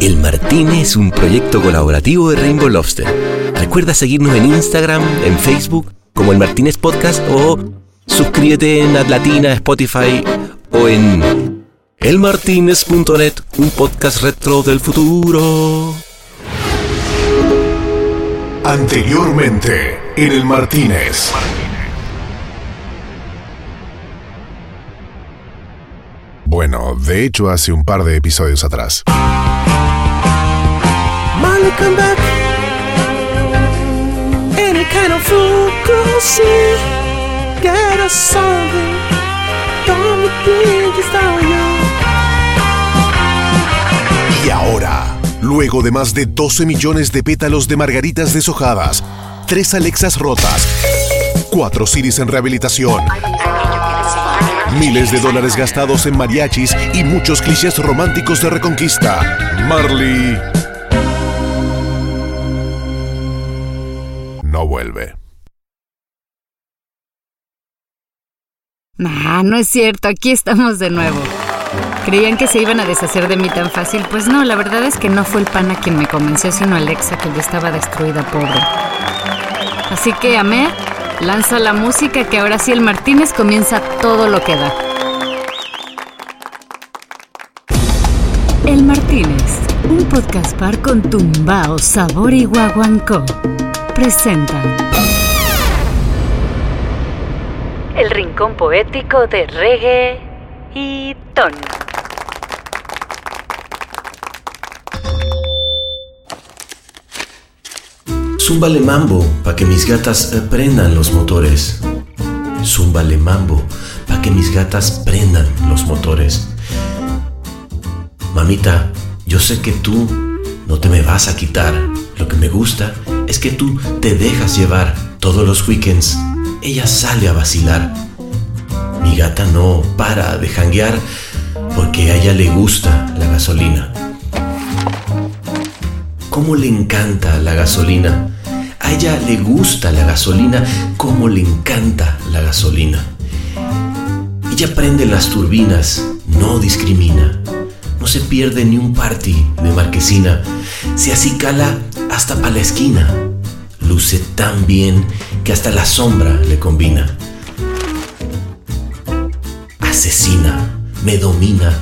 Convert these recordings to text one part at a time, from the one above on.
El Martín es un proyecto colaborativo de Rainbow Lobster. Recuerda seguirnos en Instagram, en Facebook, como el Martínez Podcast o suscríbete en Atlatina, Spotify o en elmartinez.net, un podcast retro del futuro. Anteriormente, en el Martínez. Bueno, de hecho hace un par de episodios atrás. Y ahora, luego de más de 12 millones de pétalos de margaritas deshojadas, tres Alexas rotas, cuatro CDs en rehabilitación, miles de dólares gastados en mariachis y muchos clichés románticos de reconquista, Marley no vuelve. Nah, no es cierto, aquí estamos de nuevo. ¿Creían que se iban a deshacer de mí tan fácil? Pues no, la verdad es que no fue el pana quien me convenció, sino Alexa, que ya estaba destruida, pobre. Así que, Amé, lanza la música que ahora sí el Martínez comienza todo lo que da. El Martínez, un podcast par con tumbao, sabor y guaguancó, presenta el rincón poético de reggae y ton. Zúmbale mambo pa' que mis gatas eh, prendan los motores. Zúmbale mambo pa' que mis gatas prendan los motores. Mamita, yo sé que tú no te me vas a quitar. Lo que me gusta es que tú te dejas llevar todos los weekends. Ella sale a vacilar. Mi gata no para de janguear porque a ella le gusta la gasolina. ¿Cómo le encanta la gasolina? A ella le gusta la gasolina, ¿cómo le encanta la gasolina? Ella prende las turbinas, no discrimina, no se pierde ni un party de marquesina, se acicala hasta pa' la esquina, luce tan bien que hasta la sombra le combina. Asesina, me domina,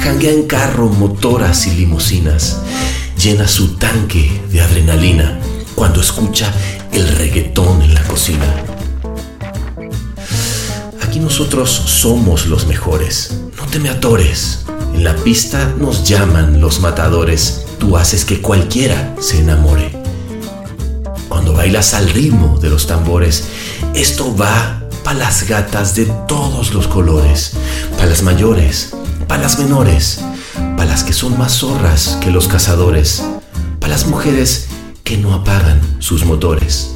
janguea en carro, motoras y limusinas, llena su tanque de adrenalina cuando escucha el reggaetón en la cocina. Aquí nosotros somos los mejores, no te me atores. En la pista nos llaman los matadores, tú haces que cualquiera se enamore. Cuando bailas al ritmo de los tambores, esto va para las gatas de todos los colores, para las mayores, para las menores, para las que son más zorras que los cazadores, para las mujeres que no apagan sus motores.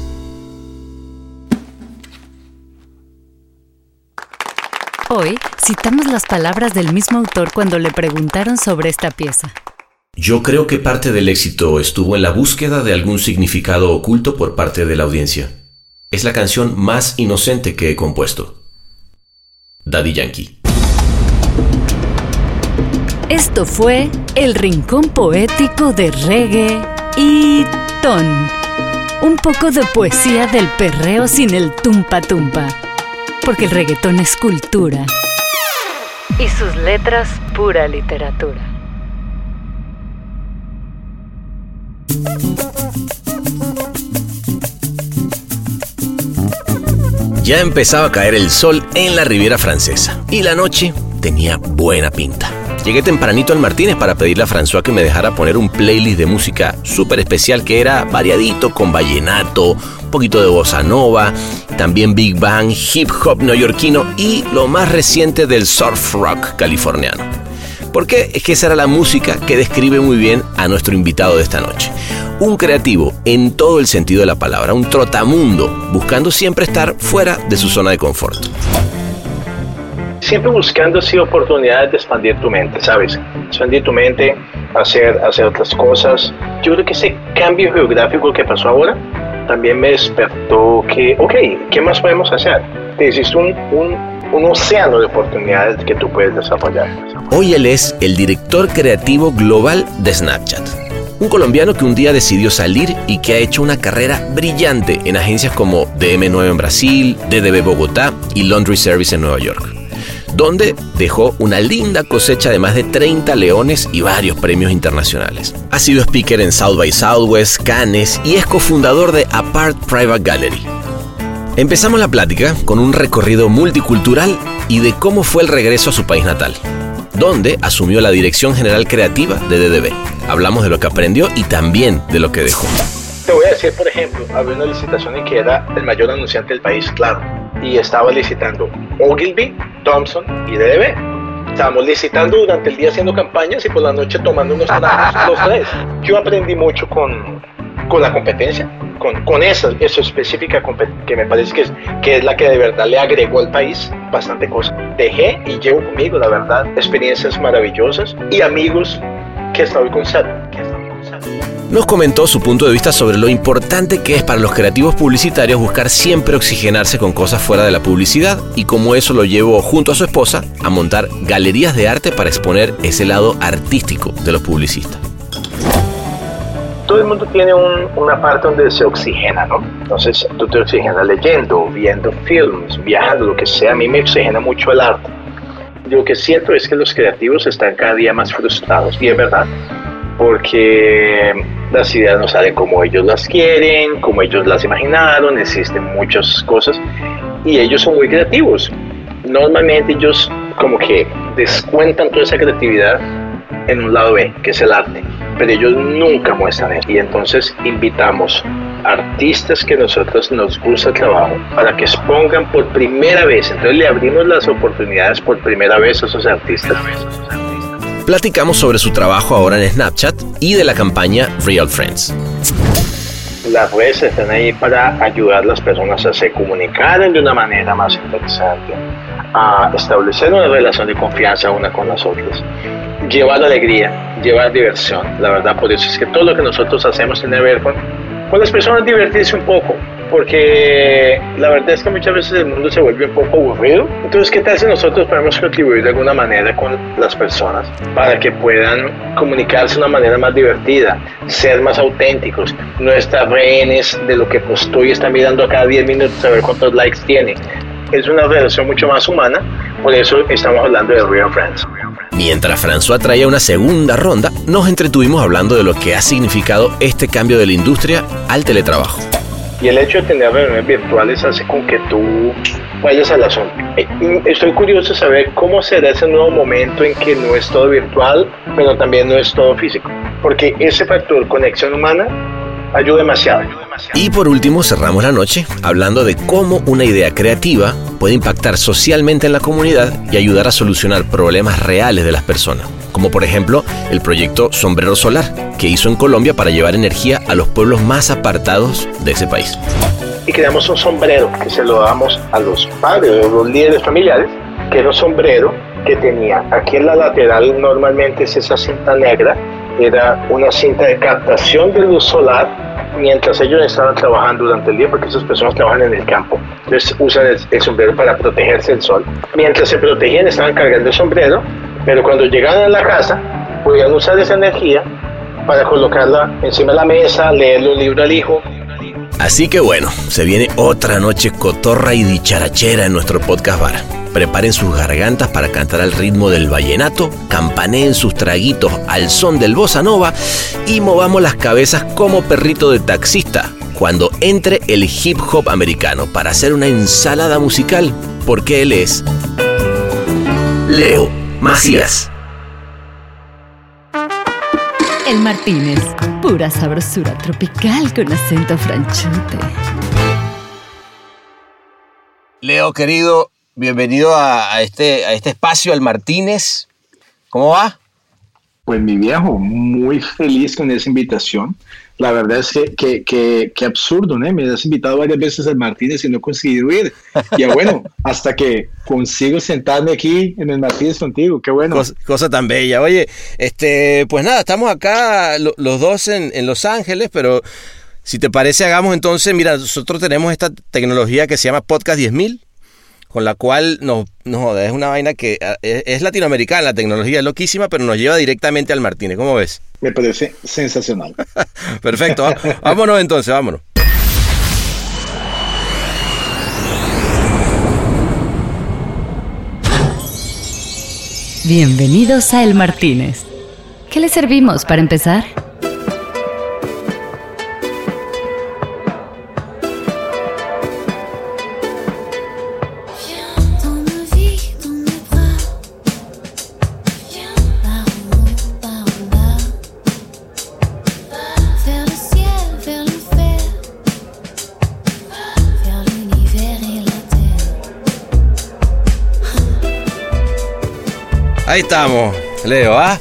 Hoy citamos las palabras del mismo autor cuando le preguntaron sobre esta pieza. Yo creo que parte del éxito estuvo en la búsqueda de algún significado oculto por parte de la audiencia. Es la canción más inocente que he compuesto. Daddy Yankee. Esto fue El Rincón Poético de Reggae y Ton. Un poco de poesía del perreo sin el tumpa tumpa. Porque el reggaetón es cultura. Y sus letras pura literatura. Ya empezaba a caer el sol en la Riviera Francesa y la noche tenía buena pinta. Llegué tempranito al Martínez para pedirle a François que me dejara poner un playlist de música súper especial que era variadito con vallenato, un poquito de bossa nova, también big bang, hip hop neoyorquino y lo más reciente del surf rock californiano. Porque es que esa era la música que describe muy bien a nuestro invitado de esta noche. Un creativo en todo el sentido de la palabra, un trotamundo, buscando siempre estar fuera de su zona de confort siempre buscando así oportunidades de expandir tu mente, ¿sabes? Expandir tu mente, hacer, hacer otras cosas. Yo creo que ese cambio geográfico que pasó ahora también me despertó que, ok, ¿qué más podemos hacer? Existe un, un un océano de oportunidades que tú puedes desarrollar. Hoy él es el director creativo global de Snapchat. Un colombiano que un día decidió salir y que ha hecho una carrera brillante en agencias como DM9 en Brasil, DDB Bogotá y Laundry Service en Nueva York, donde dejó una linda cosecha de más de 30 leones y varios premios internacionales. Ha sido speaker en South by Southwest, Cannes y es cofundador de Apart Private Gallery, Empezamos la plática con un recorrido multicultural y de cómo fue el regreso a su país natal, donde asumió la dirección general creativa de DDB. Hablamos de lo que aprendió y también de lo que dejó. Te voy a decir, por ejemplo, había una licitación en que era el mayor anunciante del país, claro, y estaba licitando Ogilvy, Thompson y DDB. Estábamos licitando durante el día haciendo campañas y por la noche tomando unos tragos los tres. Yo aprendí mucho con, con la competencia, con, con esa, esa específica que me parece que es, que es la que de verdad le agregó al país bastante cosas. Dejé y llevo conmigo, la verdad, experiencias maravillosas y amigos que hasta hoy conservo. Nos comentó su punto de vista sobre lo importante que es para los creativos publicitarios buscar siempre oxigenarse con cosas fuera de la publicidad y cómo eso lo llevó junto a su esposa a montar galerías de arte para exponer ese lado artístico de los publicistas todo el mundo tiene una parte donde se oxigena, ¿no? Entonces tú te oxigenas leyendo, viendo films, viajando, lo que sea. A mí me oxigena mucho el arte. Lo que siento es que los creativos están cada día más frustrados, y es verdad, porque las ideas no salen como ellos las quieren, como ellos las imaginaron, existen muchas cosas, y ellos son muy creativos. Normalmente ellos como que descuentan toda esa creatividad en un lado B, que es el arte pero ellos nunca muestran eso. Y entonces invitamos artistas que nosotros nos gusta el trabajo para que expongan por primera vez. Entonces le abrimos las oportunidades por primera vez a esos artistas. Platicamos sobre su trabajo ahora en Snapchat y de la campaña Real Friends. Las redes están ahí para ayudar a las personas a se comunicar de una manera más interesante, a establecer una relación de confianza una con las otras llevar alegría, llevar diversión. La verdad, por eso es que todo lo que nosotros hacemos tiene que ver con, con las personas divertirse un poco. Porque la verdad es que muchas veces el mundo se vuelve un poco aburrido. Entonces, ¿qué tal si nosotros podemos contribuir de alguna manera con las personas para que puedan comunicarse de una manera más divertida, ser más auténticos, no estar rehenes de lo que postó y estar mirando a cada 10 minutos a ver cuántos likes tiene? Es una relación mucho más humana, por eso estamos hablando de Real Friends. Mientras François traía una segunda ronda, nos entretuvimos hablando de lo que ha significado este cambio de la industria al teletrabajo. Y el hecho de tener reuniones virtuales hace con que tú vayas a la zona. Eh, estoy curioso de saber cómo será ese nuevo momento en que no es todo virtual, pero también no es todo físico. Porque ese factor conexión humana ayuda demasiado. Y por último cerramos la noche hablando de cómo una idea creativa puede impactar socialmente en la comunidad y ayudar a solucionar problemas reales de las personas, como por ejemplo el proyecto Sombrero Solar, que hizo en Colombia para llevar energía a los pueblos más apartados de ese país. Y creamos un sombrero que se lo damos a los padres, a los líderes familiares, que era un sombrero que tenía aquí en la lateral normalmente es esa cinta negra, era una cinta de captación de luz solar mientras ellos estaban trabajando durante el día, porque esas personas trabajan en el campo. Entonces usan el, sombrero para protegerse del sol. Mientras se protegían estaban cargando el sombrero, pero cuando llegaban a la casa podían usar esa energía para colocarla encima de la mesa, leerle un libro al hijo. Así que bueno, se viene otra noche cotorra y dicharachera en nuestro podcast bar. Preparen sus gargantas para cantar al ritmo del vallenato, campaneen sus traguitos al son del bossa nova y movamos las cabezas como perrito de taxista cuando entre el hip hop americano para hacer una ensalada musical, porque él es Leo Macías. El Martínez, pura sabrosura tropical con acento franchute. Leo, querido, bienvenido a, este, a este espacio, al Martínez. ¿Cómo va? Pues mi viejo, muy feliz con esa invitación. La verdad es que, que, absurdo, ¿no? Me has invitado varias veces al Martínez y no he conseguido ir. Y bueno, hasta que consigo sentarme aquí en el Martínez contigo, qué bueno. Cosa, tan bella. Oye, este, pues nada, estamos acá los dos en, en Los Ángeles, pero si te parece, hagamos entonces, mira, nosotros tenemos esta tecnología que se llama Podcast 10.000 con la cual nos, joda, es una vaina que ah, es, es latinoamericana, la tecnología es loquísima, pero nos lleva directamente al Martínez. ¿Cómo ves? Me parece sensacional. Perfecto, va- vámonos entonces, vámonos. Bienvenidos a El Martínez. ¿Qué le servimos para empezar? Ahí estamos, Leo, ¿ah?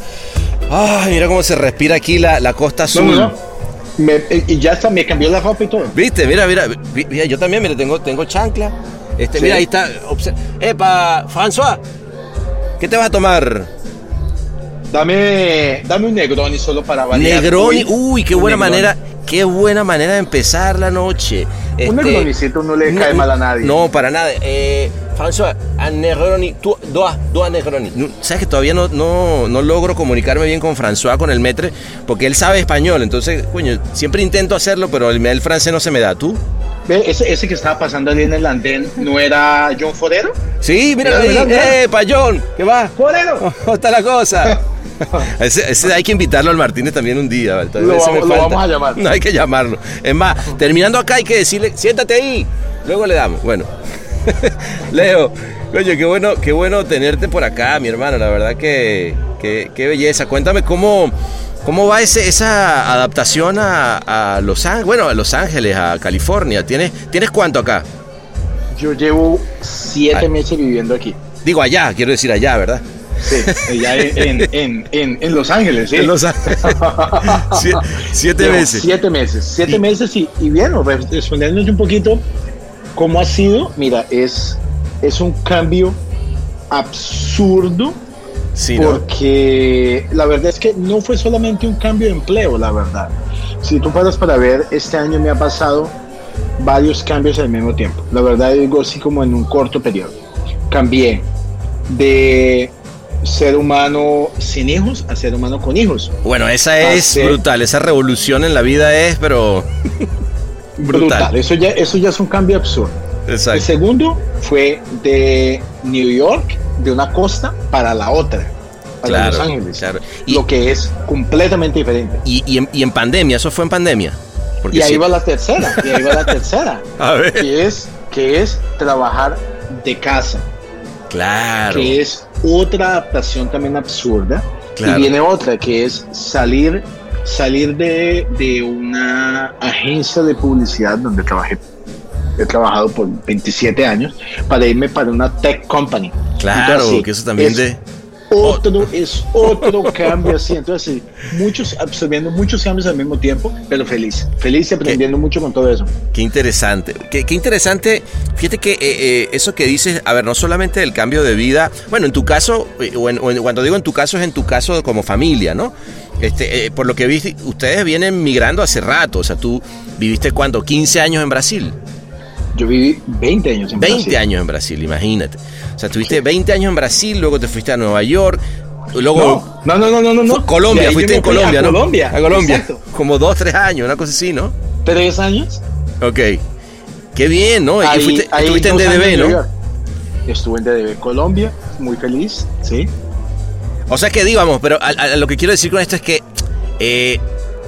Ay, mira cómo se respira aquí la, la costa azul. no, no. Me- y ya está, me cambió la ropa y todo. ¿Viste? Mira, mira, mira, yo también, mira, tengo, tengo chancla. Este, Sí. mira, ahí está. Epa, François, ¿qué te vas a tomar? Dame, dame un Negroni solo para variar. Negroni, uy, qué buena Negroni. manera, qué buena manera de empezar la noche. Este, Un Negronicito no le cae mal a nadie. No, para nada. Eh, François, a Negroni, tú, doa, doa Negroni. Sabes que todavía no, no, no logro comunicarme bien con François, con el metre, porque él sabe español, entonces, coño, siempre intento hacerlo, pero el, el francés no se me da. ¿Tú? Ese, ese que estaba pasando ahí en el andén, ¿no era John Forero? Sí, mira ahí. ¡Eh, payón! ¿Qué va? ¡Forero! ¿Cómo está la cosa? Ese, ese hay que invitarlo al Martínez también un día. Lo Ese me vamos- lo falta. vamos a llamar. No hay que llamarlo. Es más, terminando acá hay que decirle, siéntate ahí. Luego le damos. Bueno. Leo, coño, qué bueno, qué bueno tenerte por acá, mi hermano. La verdad que, que- qué belleza. Cuéntame cómo, cómo va ese, esa adaptación a, a Los Ángeles, bueno, a Los Ángeles, a California. ¿Tienes, ¿tienes cuánto acá? Yo llevo siete Ay. meses viviendo aquí. Digo allá, quiero decir allá, ¿verdad? Sí, allá en, en, en, Los Ángeles, sí. En Los Ángeles. Sie- siete meses. Siete meses. Siete Y- meses y, y bien, res- respondiéndonos un poquito cómo ha sido, mira, es, es un cambio absurdo Sí, ¿no? porque la verdad es que no fue solamente un cambio de empleo, la verdad. Si tú paras para ver, este año me ha pasado varios cambios al mismo tiempo. La verdad digo así como en un corto periodo. Cambié de ser humano sin hijos a ser humano con hijos. Bueno, esa es brutal, esa revolución en la vida es, pero brutal. Eso ya, eso ya es un cambio absurdo. El Exacto. segundo fue de New York, de una costa para la otra, para Claro, Los Ángeles. claro. Y- Lo que es completamente diferente. Y, y en, y en pandemia, eso fue en pandemia. Porque y ahí sí- va la tercera, y ahí va la tercera, A ver. que es, que es trabajar de casa, Claro. que es otra adaptación también absurda. Claro. Y viene otra, que es salir, salir de, de una agencia de publicidad donde trabajé. He trabajado por 27 años para irme para una tech company. Claro, Entonces, que eso también es de. Otro, es otro cambio así. Entonces, muchos, absorbiendo muchos cambios al mismo tiempo, pero feliz. Feliz y aprendiendo mucho con todo eso. Qué interesante. Qué, qué interesante. Fíjate que eh, eh, eso que dices, a ver, no solamente el cambio de vida, bueno, en tu caso, eh, o, en- o en- cuando digo en tu caso, es en tu caso como familia, ¿no? Este, eh, por lo que viste, ustedes vienen migrando hace rato, o sea, tú viviste cuánto, 15 años en Brasil. Yo viví 20 años en 20 Brasil. años en Brasil, imagínate. O sea, tuviste 20 años en Brasil, luego te fuiste a Nueva York, luego No, no, no, no, no. no. Colombia, fuiste en Colombia, a ¿no? Colombia. A Colombia. Exacto. Como dos, tres años, una cosa así, ¿no? Tres años. Ok. Qué bien, ¿no? Y Ahí- fuiste- ahí estuviste en DDB, ¿no? York. Estuve en DDB Colombia, muy feliz, sí. O sea que digamos, pero a, a- lo que quiero decir con esto es que eh,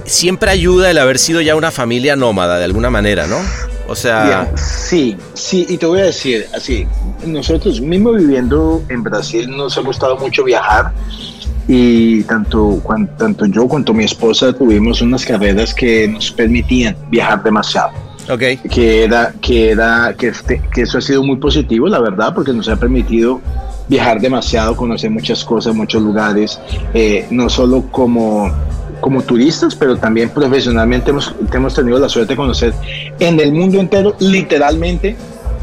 siempre ayuda el haber sido ya una familia nómada de alguna manera, ¿no? O sea, Bien, sí, sí, y te voy a decir, así, nosotros mismo viviendo en Brasil nos ha gustado mucho viajar y tanto, cuan- tanto yo cuanto mi esposa tuvimos unas carreras que nos permitían viajar demasiado. ok, que era que era que, este- que eso ha sido muy positivo la verdad porque nos ha permitido viajar demasiado conocer muchas cosas muchos lugares eh, no solo como como turistas pero también profesionalmente hemos, hemos tenido la suerte de conocer en el mundo entero literalmente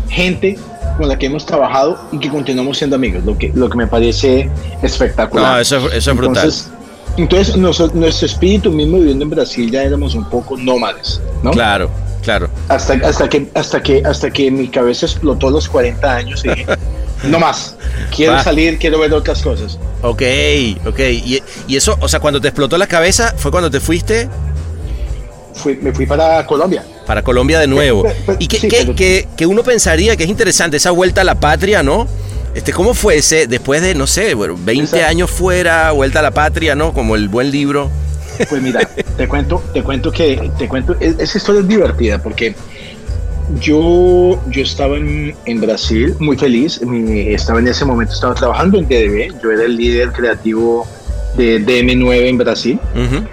gente con la que hemos trabajado y que continuamos siendo amigos lo que lo que me parece espectacular no, eso, es- eso es brutal. entonces, entonces noso- nuestro espíritu mismo viviendo en Brasil ya éramos un poco nómades, ¿no? Claro, Claro. Hasta, hasta, que, hasta, que, hasta que mi cabeza explotó a los 40 años y dije, no más, quiero Va. salir, quiero ver otras cosas. Ok, ok. Y, y eso, o sea, cuando te explotó la cabeza, fue cuando te fuiste Fui, me fui para Colombia. para Colombia de nuevo. Pe- pe- Y que, sí, que- pero- que- que uno pensaría que es interesante esa vuelta a la patria, ¿no? Este, ¿Cómo fue ese, después de, no sé, bueno, 20 Esa- años fuera, vuelta a la patria, ¿no? Como el buen libro. Pues mira, te cuento, te cuento que, te cuento, es- esa historia es divertida porque yo, yo estaba en, en Brasil muy feliz, mi- estaba en ese momento, estaba trabajando en DDB, yo era el líder creativo de DM9 en Brasil Ujú.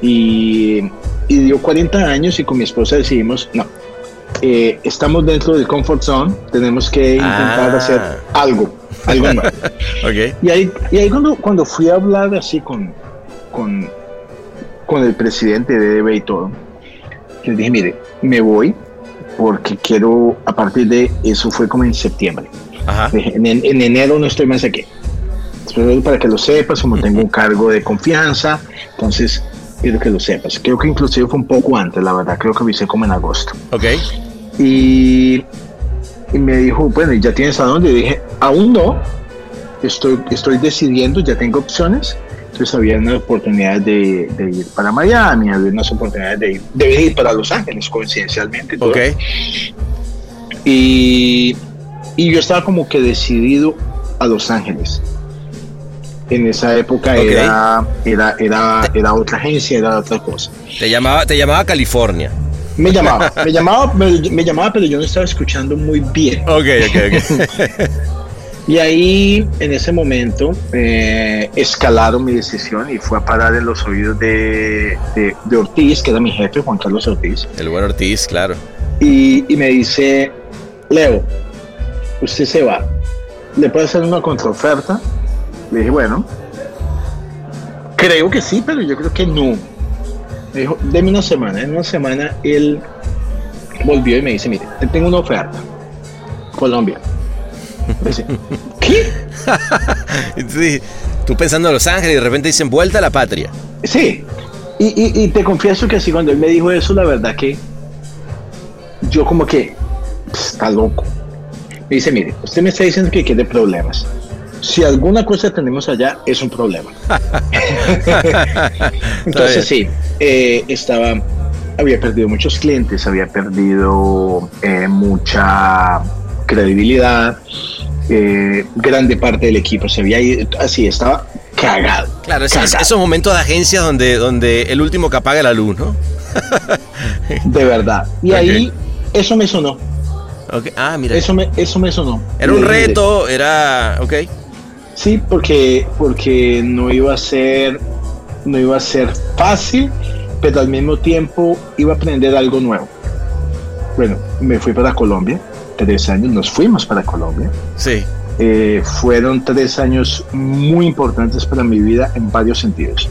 y, y dio 40 años y con mi esposa decidimos, no, eh, estamos dentro del comfort zone, tenemos que intentar Ah. hacer algo, algo nuevo. Ok. Y ahí, y ahí cuando, cuando fui a hablar así con, con, con el presidente de DB y todo, le dije, mire, me voy porque quiero, a partir de eso fue como en septiembre. Ajá. Dije, En, en enero no estoy más aquí. Para que lo sepas, como tengo un cargo de confianza, entonces quiero que lo sepas. Creo que inclusive fue un poco antes, la verdad, creo que avisé como en agosto. Ok. Y, y me dijo, bueno, ¿y ya tienes a dónde? Y dije, aún no, estoy, estoy decidiendo, ya tengo opciones. Entonces había unas oportunidades de, de ir para Miami, había unas oportunidades de ir, de ir para Los Ángeles, coincidencialmente. todo. Ok. Y, y yo estaba como que decidido a Los Ángeles. En esa época era, era, era, era otra agencia, era otra cosa. Te llamaba, te llamaba California. Me llamaba, me llamaba, me, me llamaba, pero yo no estaba escuchando muy bien. Ok, ok, ok. Y ahí, en ese momento, eh, escalaron mi decisión y fue a parar en los oídos de, de, de Ortiz, que era mi jefe, Juan Carlos Ortiz. El buen Ortiz, claro. Y, y me dice, Leo, usted se va. ¿Le puedo hacer una contraoferta? Le dije, bueno, creo que sí, pero yo creo que no. Me dijo, deme una semana. En una semana él volvió y me dice, mire, te tengo una oferta. Colombia. Dice, ¿qué? Sí, tú pensando en Los Ángeles y de repente dicen vuelta a la patria. Sí. Y, y- y te confieso que así cuando él me dijo eso, la verdad que yo como que "Pss, está loco. Me dice, mire, usted me está diciendo que quiere problemas. Si alguna cosa tenemos allá, es un problema. Entonces sí, eh, estaba, había perdido muchos clientes, había perdido eh, mucha credibilidad, eh, grande parte del equipo se había ido, así estaba cagado. Claro, es- es- cagado. esos momentos de agencias donde, donde el último que apaga la luz, ¿no? De verdad. Y ahí eso me sonó. Ok, Ah, mira. Eso me, eso me sonó. Era un dije, reto, era. Ok. Sí, porque, porque no iba a ser, no iba a ser fácil, pero al mismo tiempo iba a aprender algo nuevo. Bueno, me fui para Colombia, tres años, nos fuimos para Colombia. Sí. Eh, fueron tres años muy importantes para mi vida en varios sentidos.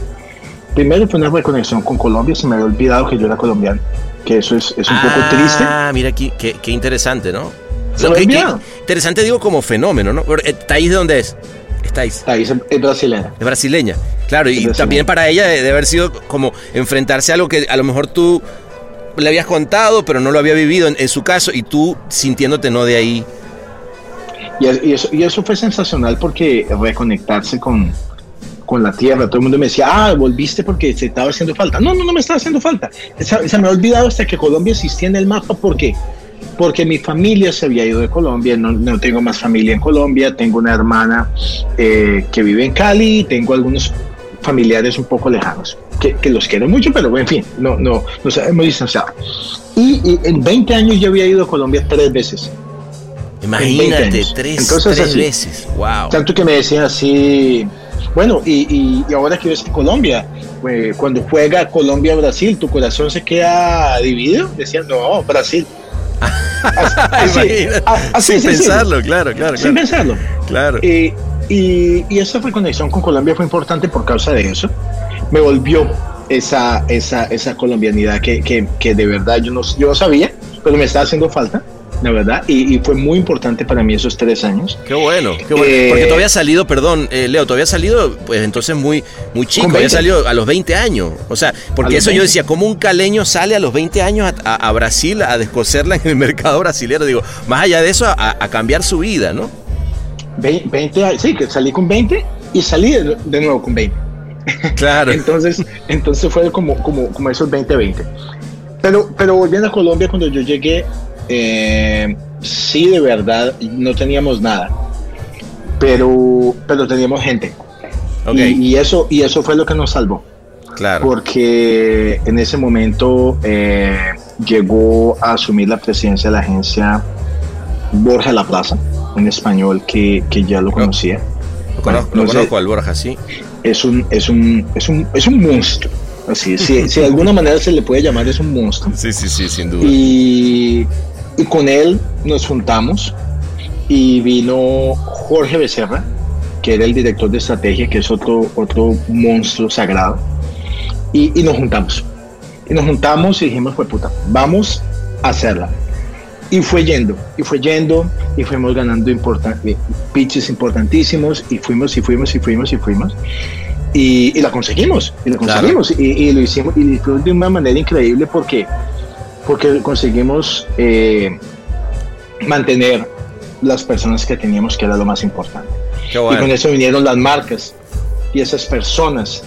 Primero fue una reconexión con Colombia, se me había olvidado que yo era colombiano, que eso es, es un poco triste. Ah, mira aquí, qué, qué interesante, ¿no? Se No, qué olvidaba. interesante digo como fenómeno, ¿no? Eh, ¿Taís de dónde es? Estáis. Ahí es, brasileña. Es brasileña. Claro, y brasileña. también para ella debe haber sido como enfrentarse a algo que a lo mejor tú le habías contado, pero no lo había vivido en, su caso, y tú sintiéndote no de ahí. Y, es- y eso, fue sensacional porque reconectarse con, con la tierra, todo el mundo me decía, ah, volviste porque se estaba haciendo falta. No, no, no me estaba haciendo falta. Se, me ha olvidado hasta que Colombia existía en el mapa. ¿Por qué? Porque mi familia se había ido de Colombia, no, no tengo más familia en Colombia, tengo una hermana eh, que vive en Cali, tengo algunos familiares un poco lejanos, que, que los quiero mucho, pero en fin, no, no, nos hemos distanciado. Y, y en 20 años yo había ido a Colombia tres veces. Imagínate, 20 años. tres, Entonces, tres así. veces. Wow. Tanto que me decían así, bueno, y, y- y ahora que ves que Colombia, eh, cuando juega Colombia-Brasil, ¿tu corazón se queda dividido? Decían, no, Brasil. Así, así, Sin sí, sí, pensarlo, claro, claro, sin claro. pensarlo. Claro. Eh, y, y esa reconexión con Colombia fue importante por causa de eso. Me volvió esa, esa, esa colombianidad que, que, que de verdad yo no, yo no sabía, pero me estaba haciendo falta. la verdad, y, y fue muy importante para mí esos tres años. Qué bueno, qué bueno. Eh, Porque tú habías salido, perdón, eh, Leo, tú habías salido, pues entonces muy, muy chico, había 20. salido a los 20 años. O sea, porque eso yo 20. decía, ¿cómo un caleño sale a los 20 años a, a- a Brasil a descoserla en el mercado brasilero? Digo, más allá de eso, a, a cambiar su vida, ¿no? Ve- 20 años, sí, que salí con 20 y salí de, de nuevo con 20. Claro. Entonces, entonces fue como, como, como esos 20-20. Pero, pero volviendo a Colombia, cuando yo llegué, eh, sí, de verdad, no teníamos nada. Pero, pero teníamos gente. Y, y eso, y eso fue lo que nos salvó. claro. Porque en ese momento eh, llegó a asumir la presidencia de la agencia Borja La Plaza, en español, que, que ya lo conocía. Lo conozco, no lo conozco al Borja, sí. Es un, es un, es un, es un monstruo. Así, si, si de alguna manera se le puede llamar, es un monstruo. Sí, sí, sí, sin duda. Y, y con él nos juntamos y vino Jorge Becerra, que era el director de estrategia, que es otro, otro monstruo sagrado. Y, y nos juntamos. Y nos juntamos y dijimos, pues puta, vamos a hacerla. Y fue yendo, y fue yendo, y fuimos ganando importan- eh, pitches importantísimos, y fuimos, y fuimos, y fuimos, y fuimos. Y, y la conseguimos, y la Claro. conseguimos, y, y lo hicimos, y lo hicimos de una manera increíble porque, porque conseguimos eh, mantener las personas que teníamos, que era lo más importante. Y con eso vinieron las marcas y esas personas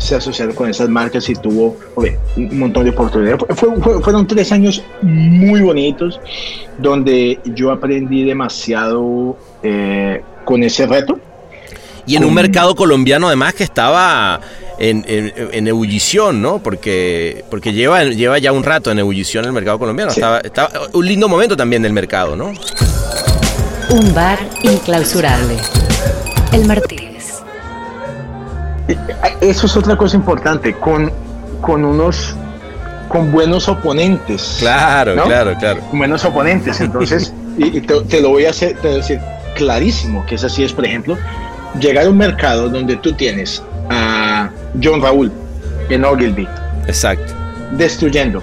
se asociaron con esas marcas y tuvo oye, un montón de oportunidades. Fue- fue- fueron tres años muy bonitos donde yo aprendí demasiado eh, con ese reto. Y en un mercado colombiano además que estaba en, en- en ebullición, ¿no? Porque, porque lleva, lleva ya un rato en ebullición el mercado colombiano. Sí. Estaba, estaba un lindo momento también del mercado, ¿no? Un bar inclausurable. El Martínez. Eso es otra cosa importante, con, con unos con buenos oponentes. Claro, ¿no? claro, claro. con buenos oponentes. Entonces, y, y te, te lo voy a hacer, te voy a decir clarísimo que es así es, por ejemplo, llegar a un mercado donde tú tienes a John Raúl en Ogilvy Exacto. destruyendo,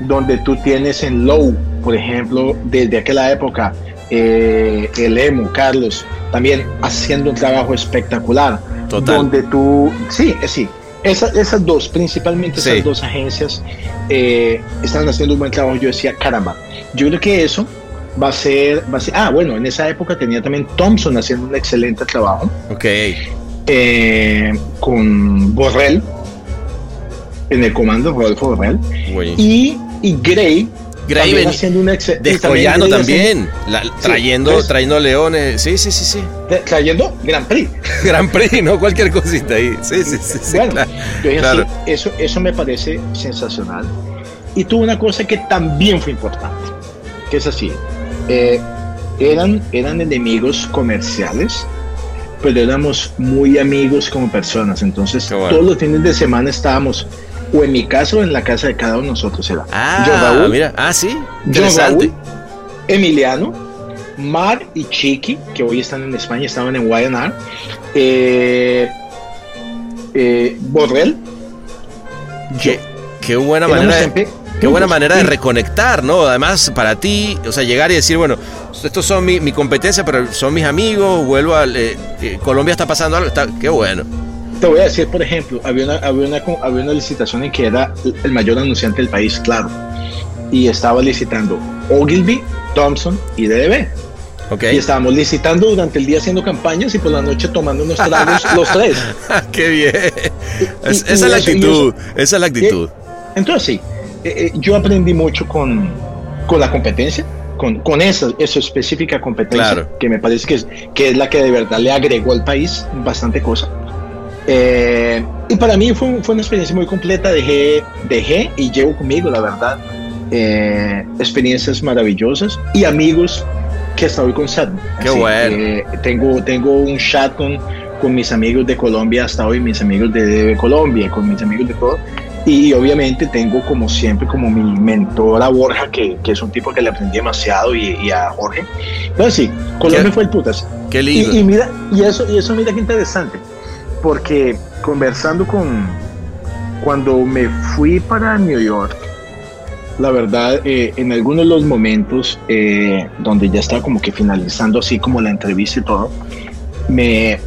donde tú tienes en Low, por ejemplo, desde aquella época, eh, el Emo, Carlos, también haciendo un trabajo espectacular. Total. Donde tú, sí, eh, sí, esa- esas dos, principalmente Sí. esas dos agencias, eh, están haciendo un buen trabajo. Yo decía, caramba, yo creo que eso va a ser, va a ser, ah, bueno, en esa época tenía también Thompson haciendo un excelente trabajo Ok. eh, con Borrell en el comando, Rodolfo Borrell, y, y Gray, Gray también ven- haciendo un ex- Descollando Gray también. la- trayendo, ¿ves? trayendo leones. Sí, sí, sí, sí. trayendo Grand Prix. Gran Prix, ¿no? Cualquier cosita ahí. Sí, sí, sí. sí, bueno, claro. Claro. sí, eso, eso me parece sensacional. Y tuvo una cosa que también fue importante, que es así, eh, eran, eran enemigos comerciales, pero éramos muy amigos como personas, entonces bueno. todos los fines de semana estábamos o en mi casa o en la casa de cada uno de nosotros. Era Ah, Raúl, mira. Ah, sí. Interesante. Raúl, Emiliano, Mar y Chiqui, que hoy están en España, estaban en YNR, eh, eh, Borrell. Qué, qué buena manera de, qué buena manera de reconectar, ¿no? Además, para ti, o sea, llegar y decir, bueno, estos son mi, mi competencia, pero son mis amigos, vuelvo al... eh, eh, Colombia está pasando algo, está, qué bueno. Te voy a decir, por ejemplo, había una, había una, había una licitación en que era el mayor anunciante del país, claro. Y estaba licitando Ogilvy, Thompson y DDB. Ok. Y estábamos licitando durante el día haciendo campañas y por la noche tomando unos tragos los tres. qué bien. Y- Es- y- esa es la actitud, esa es la actitud. Entonces sí, eh, eh, yo aprendí mucho con, con la competencia, con, con esa, esa específica competencia, Claro. que me parece que es, que es la que de verdad le agregó al país bastante cosa. Eh, y para mí fue, fue una experiencia muy completa, dejé, dejé y llevo conmigo, la verdad, eh, experiencias maravillosas y amigos que hasta hoy conservo. Qué bueno. eh, tengo, tengo un chat con, con mis amigos de Colombia hasta hoy, mis amigos de, de Colombia, con mis amigos de todo. Y obviamente tengo como siempre como mi mentor a Borja, que, que es un tipo que le aprendí demasiado, y, y a Jorge. Entonces sí, Colombia Qué- fue el putas. Qué Y, lindo. y mira, y eso, y eso mira qué interesante, porque conversando con, cuando me fui para New York, la verdad, eh, en algunos de los momentos eh, donde ya estaba como que finalizando así como la entrevista y todo, me,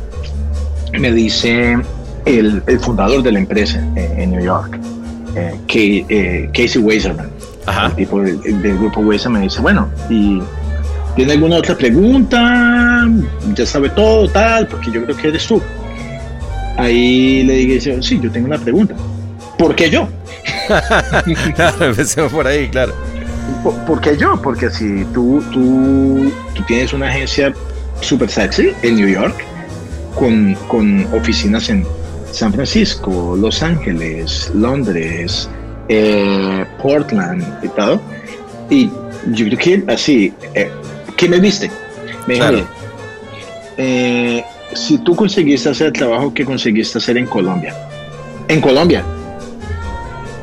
me dice el, el fundador de la empresa eh, en New York, Kay- eh, Casey Weiserman, Ajá. el tipo del, del grupo Weiserman, me dice, bueno, ¿y tiene alguna otra pregunta? Ya sabe todo, tal, porque yo creo que eres tú. Ahí le dije, sí, yo tengo una pregunta. ¿Por qué yo? Claro, empecemos por ahí, claro. ¿Por, por qué yo? Porque si tú, tú, tú tienes una agencia super sexy en New York, con, con oficinas en San Francisco, Los Ángeles, Londres, eh, Portland y todo. Y yo creo que así, eh, ¿qué me viste? Me dijo, Claro. "Mire, eh, si tú conseguiste hacer el trabajo que conseguiste hacer en Colombia, en Colombia,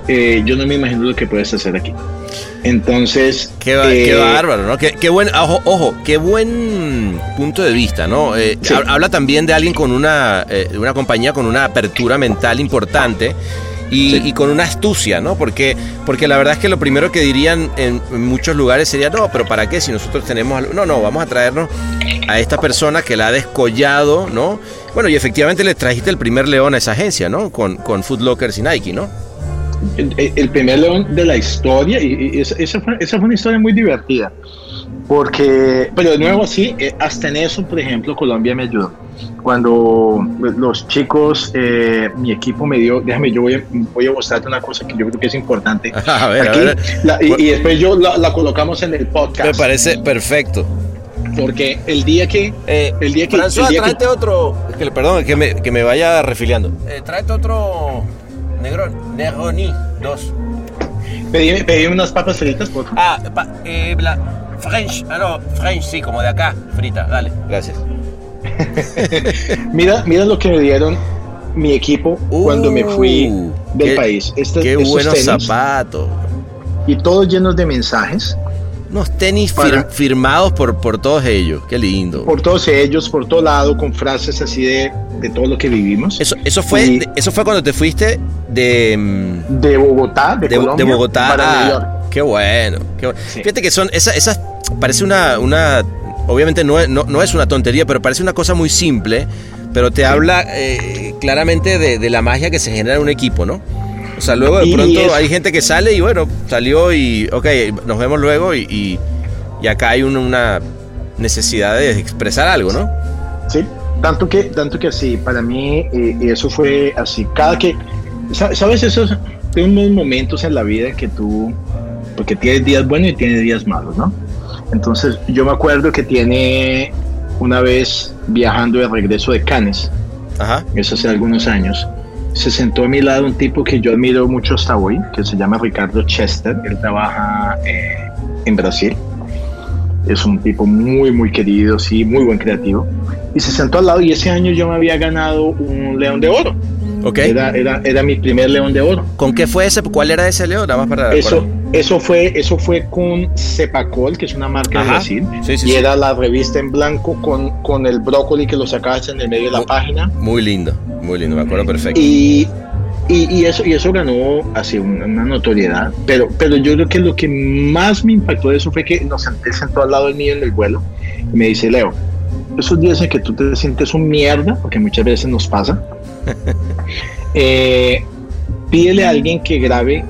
eh, yo no me imagino lo que puedes hacer aquí. Entonces, Qué, eh, qué bárbaro, ¿no? Qué, qué buen, ojo, ojo, qué buen punto de vista, ¿no? Eh, Sí. Habla también de alguien con una, eh, una compañía con una apertura mental importante y, Sí. y con una astucia, ¿no? Porque, porque la verdad es que lo primero que dirían en, en muchos lugares sería, no, pero ¿para qué si nosotros tenemos algo? No, no, vamos a traernos a esta persona que la ha descollado, ¿no? Bueno, y efectivamente le trajiste el primer león a esa agencia, ¿no? Con, con Lockers y Nike, ¿no? el, el primer león de la historia y, y esa, esa fue, esa fue una historia muy divertida porque pero de nuevo así eh, hasta en eso por ejemplo Colombia me ayudó cuando los chicos eh, mi equipo me dio déjame yo voy a, voy a mostrarte una cosa que yo creo que es importante A ver, a Aquí, ver. la- y, y después yo la, la colocamos en el Me podcast parece perfecto. porque el día que Eh, el día que, François, el día que- tráete otro. es que- perdón, que me, que me vaya refiliando. Eh, tráete otro. Negro, Negroni, dos. pedí, pedí unas papas fritas por favor. Ah, pa- eh, la French. Ah, no, French, sí, como de acá. Frita, dale. Gracias. Mira, mira lo que me dieron mi equipo cuando me fui Uh, del qué- país. Este- Qué buenos zapatos. Y todos llenos de mensajes Unos tenis fir- firmados por, por todos ellos. Qué lindo. por todos ellos, por todo lado, con frases así de, de todo lo que vivimos. Eso, eso, fue, Y- eso fue cuando te fuiste de. mm, de Bogotá, de, de, Colombia, de Bogotá para a- New York. Qué bueno, qué bueno. Sí. Fíjate que son esas, esas parece una, una obviamente no es, no, no es una tontería, pero parece una cosa muy simple, pero te habla eh, claramente de, de la magia que se genera en un equipo, ¿no? O sea, luego de Y pronto es- hay gente que sale y bueno, salió y, ok, nos vemos luego y, y, y acá hay un- una necesidad de expresar algo, ¿no? Sí, tanto que, tanto que así, para mí eh, eso fue así. Cada que, sa- ¿sabes? Esos, hay unos momentos en la vida que tú, porque tienes días buenos y tienes días malos, ¿no? Entonces, yo me acuerdo que tiene una vez viajando de regreso de Cannes, Ajá. eso hace algunos años, se sentó a mi lado un tipo que yo admiro mucho hasta hoy, que se llama Ricardo Chester, él trabaja eh, en Brasil, es un tipo muy, muy querido, sí, muy buen creativo, y se sentó al lado y ese año yo me había ganado un león de oro, Ok. era, era, era mi primer león de oro. ¿Con qué fue ese? ¿Cuál era ese, Leo? Nada más para... Eso, eso fue, eso fue con Cepacol, que es una marca de. Brasil, Sí, sí, y sí. era la revista en blanco con, con el brócoli que lo sacabas en el medio de la página. Muy lindo, muy lindo, me acuerdo perfecto. Y, y, y eso, y eso ganó así una, una notoriedad. Pero, pero yo creo que lo que más me impactó de eso fue que nos senté, sentó al lado del mío en el vuelo y me dice, Leo, esos días en que tú te sientes un mierda, porque muchas veces nos pasa, eh, pídele a alguien que grabe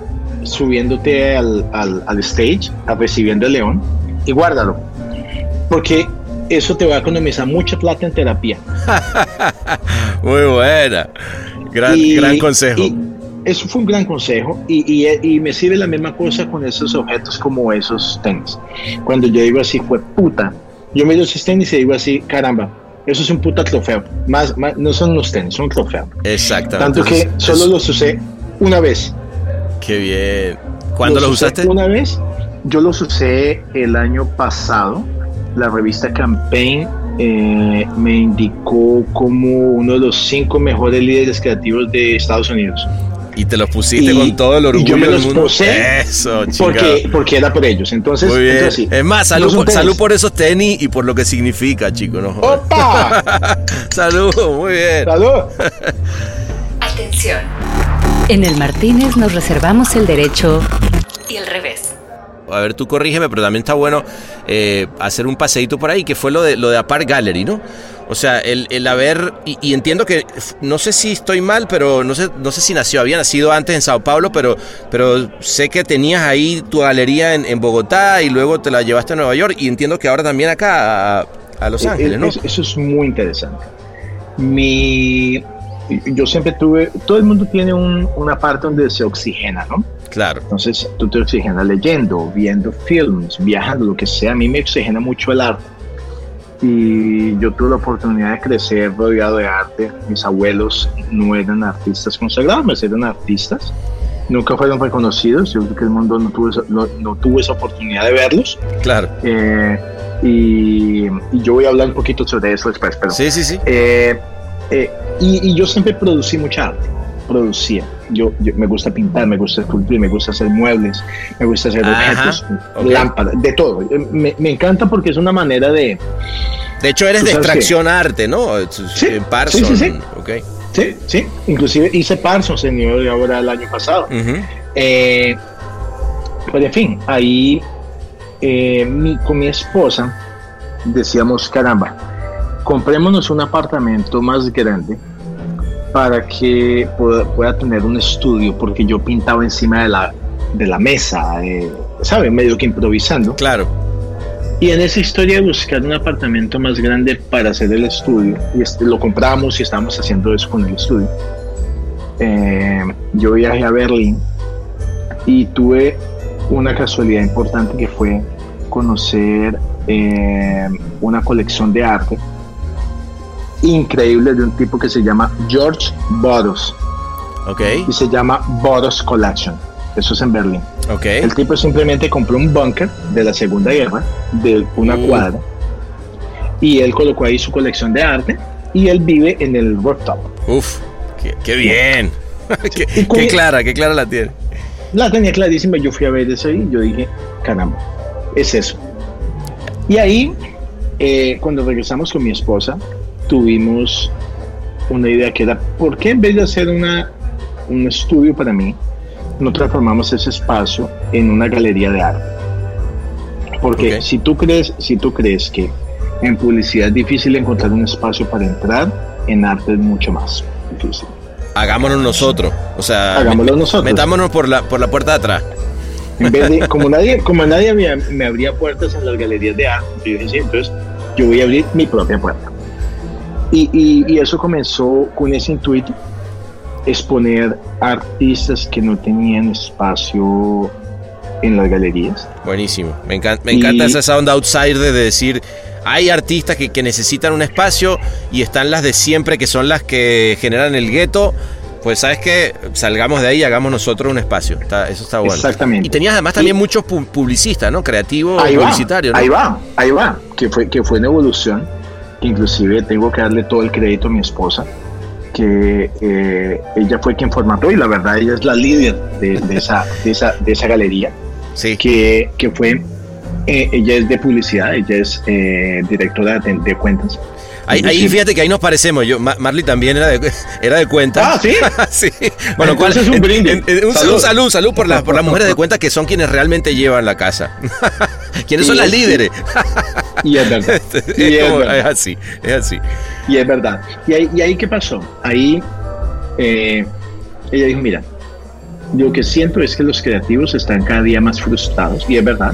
subiéndote al, al, al stage, a recibiendo el león, y guárdalo. Porque eso te va a economizar mucha plata en terapia. Muy buena. Gran, Y- gran consejo. y eso fue un gran consejo y, y- me sirve la misma cosa con esos objetos como esos tenis. Cuando yo digo así, fue puta. Yo miro esos tenis y digo así, caramba, eso es un puta trofeo. Más, más- no son los tenis, son un trofeo. Exactamente. Tanto que solo los usé una vez. Qué bien. ¿Cuándo los usaste? Una vez. Yo los usé el año pasado. La revista Campaign eh, me indicó como uno de los cinco mejores líderes creativos de Estados Unidos. Y te los pusiste y- con todo el y orgullo yo me del los mundo. puse Eso. Porque, porque era por ellos. Entonces, Muy bien. entonces sí. Es más, salud, No por, tenis. salud por esos tenis y por lo que significa, chico. No jodas. ¡Opa! salud, muy bien. ¡Salud! Atención. En el Martínez nos reservamos el derecho y al revés. A ver, tú corrígeme, pero también está bueno eh, hacer un paseíto por ahí, que fue lo de lo de Apart Gallery, ¿no? O sea, el, el haber, y, y entiendo que, no sé si estoy mal, pero no sé, no sé si nació, había nacido antes en Sao Paulo, pero, pero sé que tenías ahí tu galería en, en Bogotá y luego te la llevaste a Nueva York y entiendo que ahora también acá a, a Los Eh, Ángeles, eh, ¿no? Eso, eso es muy interesante. Mi, yo siempre tuve, todo el mundo tiene un- una parte donde se oxigena, ¿no? Claro. Entonces tú te oxigenas leyendo, viendo films, viajando, lo que sea. A mí me oxigena mucho el arte. Y yo tuve la oportunidad de crecer rodeado de arte. Mis abuelos no eran artistas consagrados, eran artistas. Nunca fueron reconocidos. Yo creo que el mundo no tuvo esa, no, no tuvo esa oportunidad de verlos. Claro. Eh, y, y yo voy a hablar un poquito sobre eso después, pero Sí, sí, sí. eh, eh, y, y yo siempre producí mucha arte, producía. Yo, yo- me gusta pintar, me gusta esculpir, me gusta hacer muebles, me gusta hacer Ajá, objetos, lámparas, de todo. Eh, Me, me encanta porque es una manera de, De hecho, eres ¿Tú de extracción arte, ¿no? Eh, Sí, Parson. sí, sí, sí. Ok. sí, sí. Inclusive hice Parsons en New York ahora el año pasado. Eh, pero en fin, ahí eh, mi- con mi esposa decíamos, caramba, comprémonos un apartamento más grande para que pueda, pueda tener un estudio, porque yo pintaba encima de la, de la mesa, eh, ¿sabe? Medio que improvisando. Claro. Y en esa historia de buscar un apartamento más grande para hacer el estudio, y este, lo compramos y estábamos haciendo eso con el estudio, eh, yo viajé a Berlín y tuve una casualidad importante que fue conocer eh, una colección de arte increíble de un tipo que se llama George Boros Ok. y se llama Boros Collection. Eso es en Berlín. Ok. El tipo simplemente compró un búnker de la Segunda Guerra, de una Mm. cuadra, y él colocó ahí su colección de arte, y él vive en el rooftop. Uf, qué, qué bien. qué, Y con- qué clara, qué clara la tiene. La tenía clarísima, yo fui a ver eso y yo dije, caramba, es eso. Y ahí, eh, cuando regresamos con mi esposa, tuvimos una idea que era, ¿por qué en vez de hacer una, un estudio para mí, no transformamos ese espacio en una galería de arte? Porque si, tú crees, si tú crees que en publicidad es difícil encontrar un espacio para entrar, en arte es mucho más difícil. Hagámonos nosotros. O sea, Hagámoslo nosotros. Metámonos por la, por la puerta de atrás. En vez de, como nadie, como nadie me, me abría puertas en las galerías de arte, yo dije, sí, entonces yo voy a abrir mi propia puerta. Y, y, y eso comenzó con ese intuito, exponer artistas que no tenían espacio en las galerías. Buenísimo. Me, encan- me Y- encanta esa sound outsider de decir, hay artistas que, que necesitan un espacio y están las de siempre que son las que generan el gueto. Pues sabes que salgamos de ahí y hagamos nosotros un espacio. Está- eso está bueno. Exactamente. Y tenías además también muchos pu- publicistas, ¿no? Creativos, Ahí va, publicitarios, ¿no? ahí va, ahí va, que fue, que fue una evolución, inclusive tengo que darle todo el crédito a mi esposa, que eh, ella fue quien formató y la verdad ella es la líder de, de esa, de, esa, de esa galería. Sí. que, que fue, eh, ella es de publicidad, ella es eh, directora de, de cuentas. Ahí, Es ahí fíjate que ahí nos parecemos. Yo, Ma- Marley también era de, era de cuenta. Ah, ¿sí? sí. Bueno, Entonces, ¿cuál- un brindis. en- en- un, Salud. salud, salud por, las por las mujeres de cuenta que son quienes realmente llevan la casa. quienes son las es- líderes. Y es verdad. es, y, es como- verdad es así, es así. y es verdad. Y ahí, y ahí ¿qué pasó? Ahí eh, ella dijo, mira, yo lo que siento es que los creativos están cada día más frustrados, y es verdad,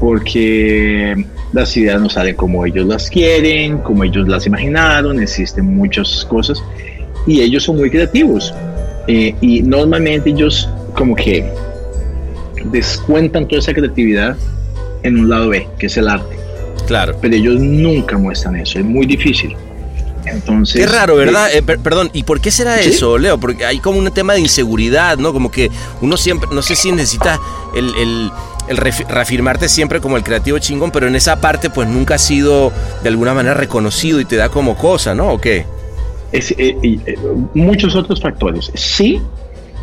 porque las ideas no salen como ellos las quieren, como ellos las imaginaron, existen muchas cosas, y ellos son muy creativos. Eh, y normalmente ellos como que descuentan toda esa creatividad en un lado B, que es el arte. Claro. Pero ellos nunca muestran eso, es muy difícil. Entonces, Qué raro, ¿verdad? Eh, per- perdón, ¿y por qué será ¿Sí? eso, Leo? Porque hay como un tema de inseguridad, ¿no? Como que uno siempre, no sé si necesita el, el- el reafirmarte siempre como el creativo chingón, pero en esa parte pues nunca ha sido de alguna manera reconocido y te da como cosa, ¿no? ¿O qué? eh, eh, muchos otros factores. Sí,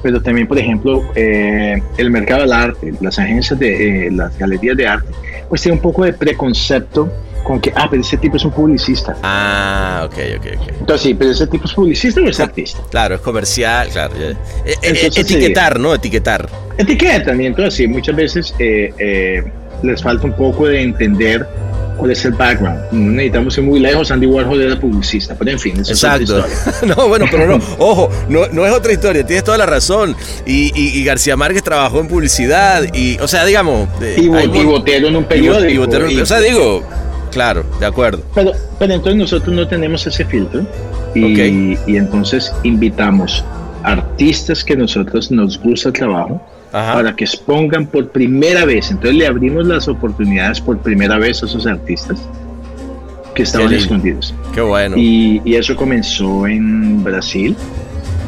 pero también, por ejemplo, eh, el mercado del arte, las agencias de las galerías de arte, pues tiene un poco de preconcepto con que, ah, pero ese tipo es un publicista. Ah, ok, ok, ok. Entonces, sí, pero ese tipo es publicista o es artista. Claro, es comercial, claro. Eh, eh, Entonces, etiquetar, ¿no? Etiquetar. etiquetan y entonces sí, muchas veces eh, eh, les falta un poco de entender cuál es el background. No necesitamos ir muy lejos, Andy Warhol era publicista, pero en fin, esa es otra Exacto. historia. no, bueno, pero no, ojo, no, no es otra historia, tienes toda la razón. Y, y- y García Márquez trabajó en publicidad y, o sea, digamos... Y, hay y Botero en un y periódico. y y- o sea, digo, claro, de acuerdo. Pero, pero entonces nosotros no tenemos ese filtro y, y entonces invitamos artistas que nosotros nos gusta el trabajo Ajá. para que expongan por primera vez. Entonces le abrimos las oportunidades por primera vez a esos artistas que estaban escondidos. Qué bueno. Y, y eso comenzó en Brasil.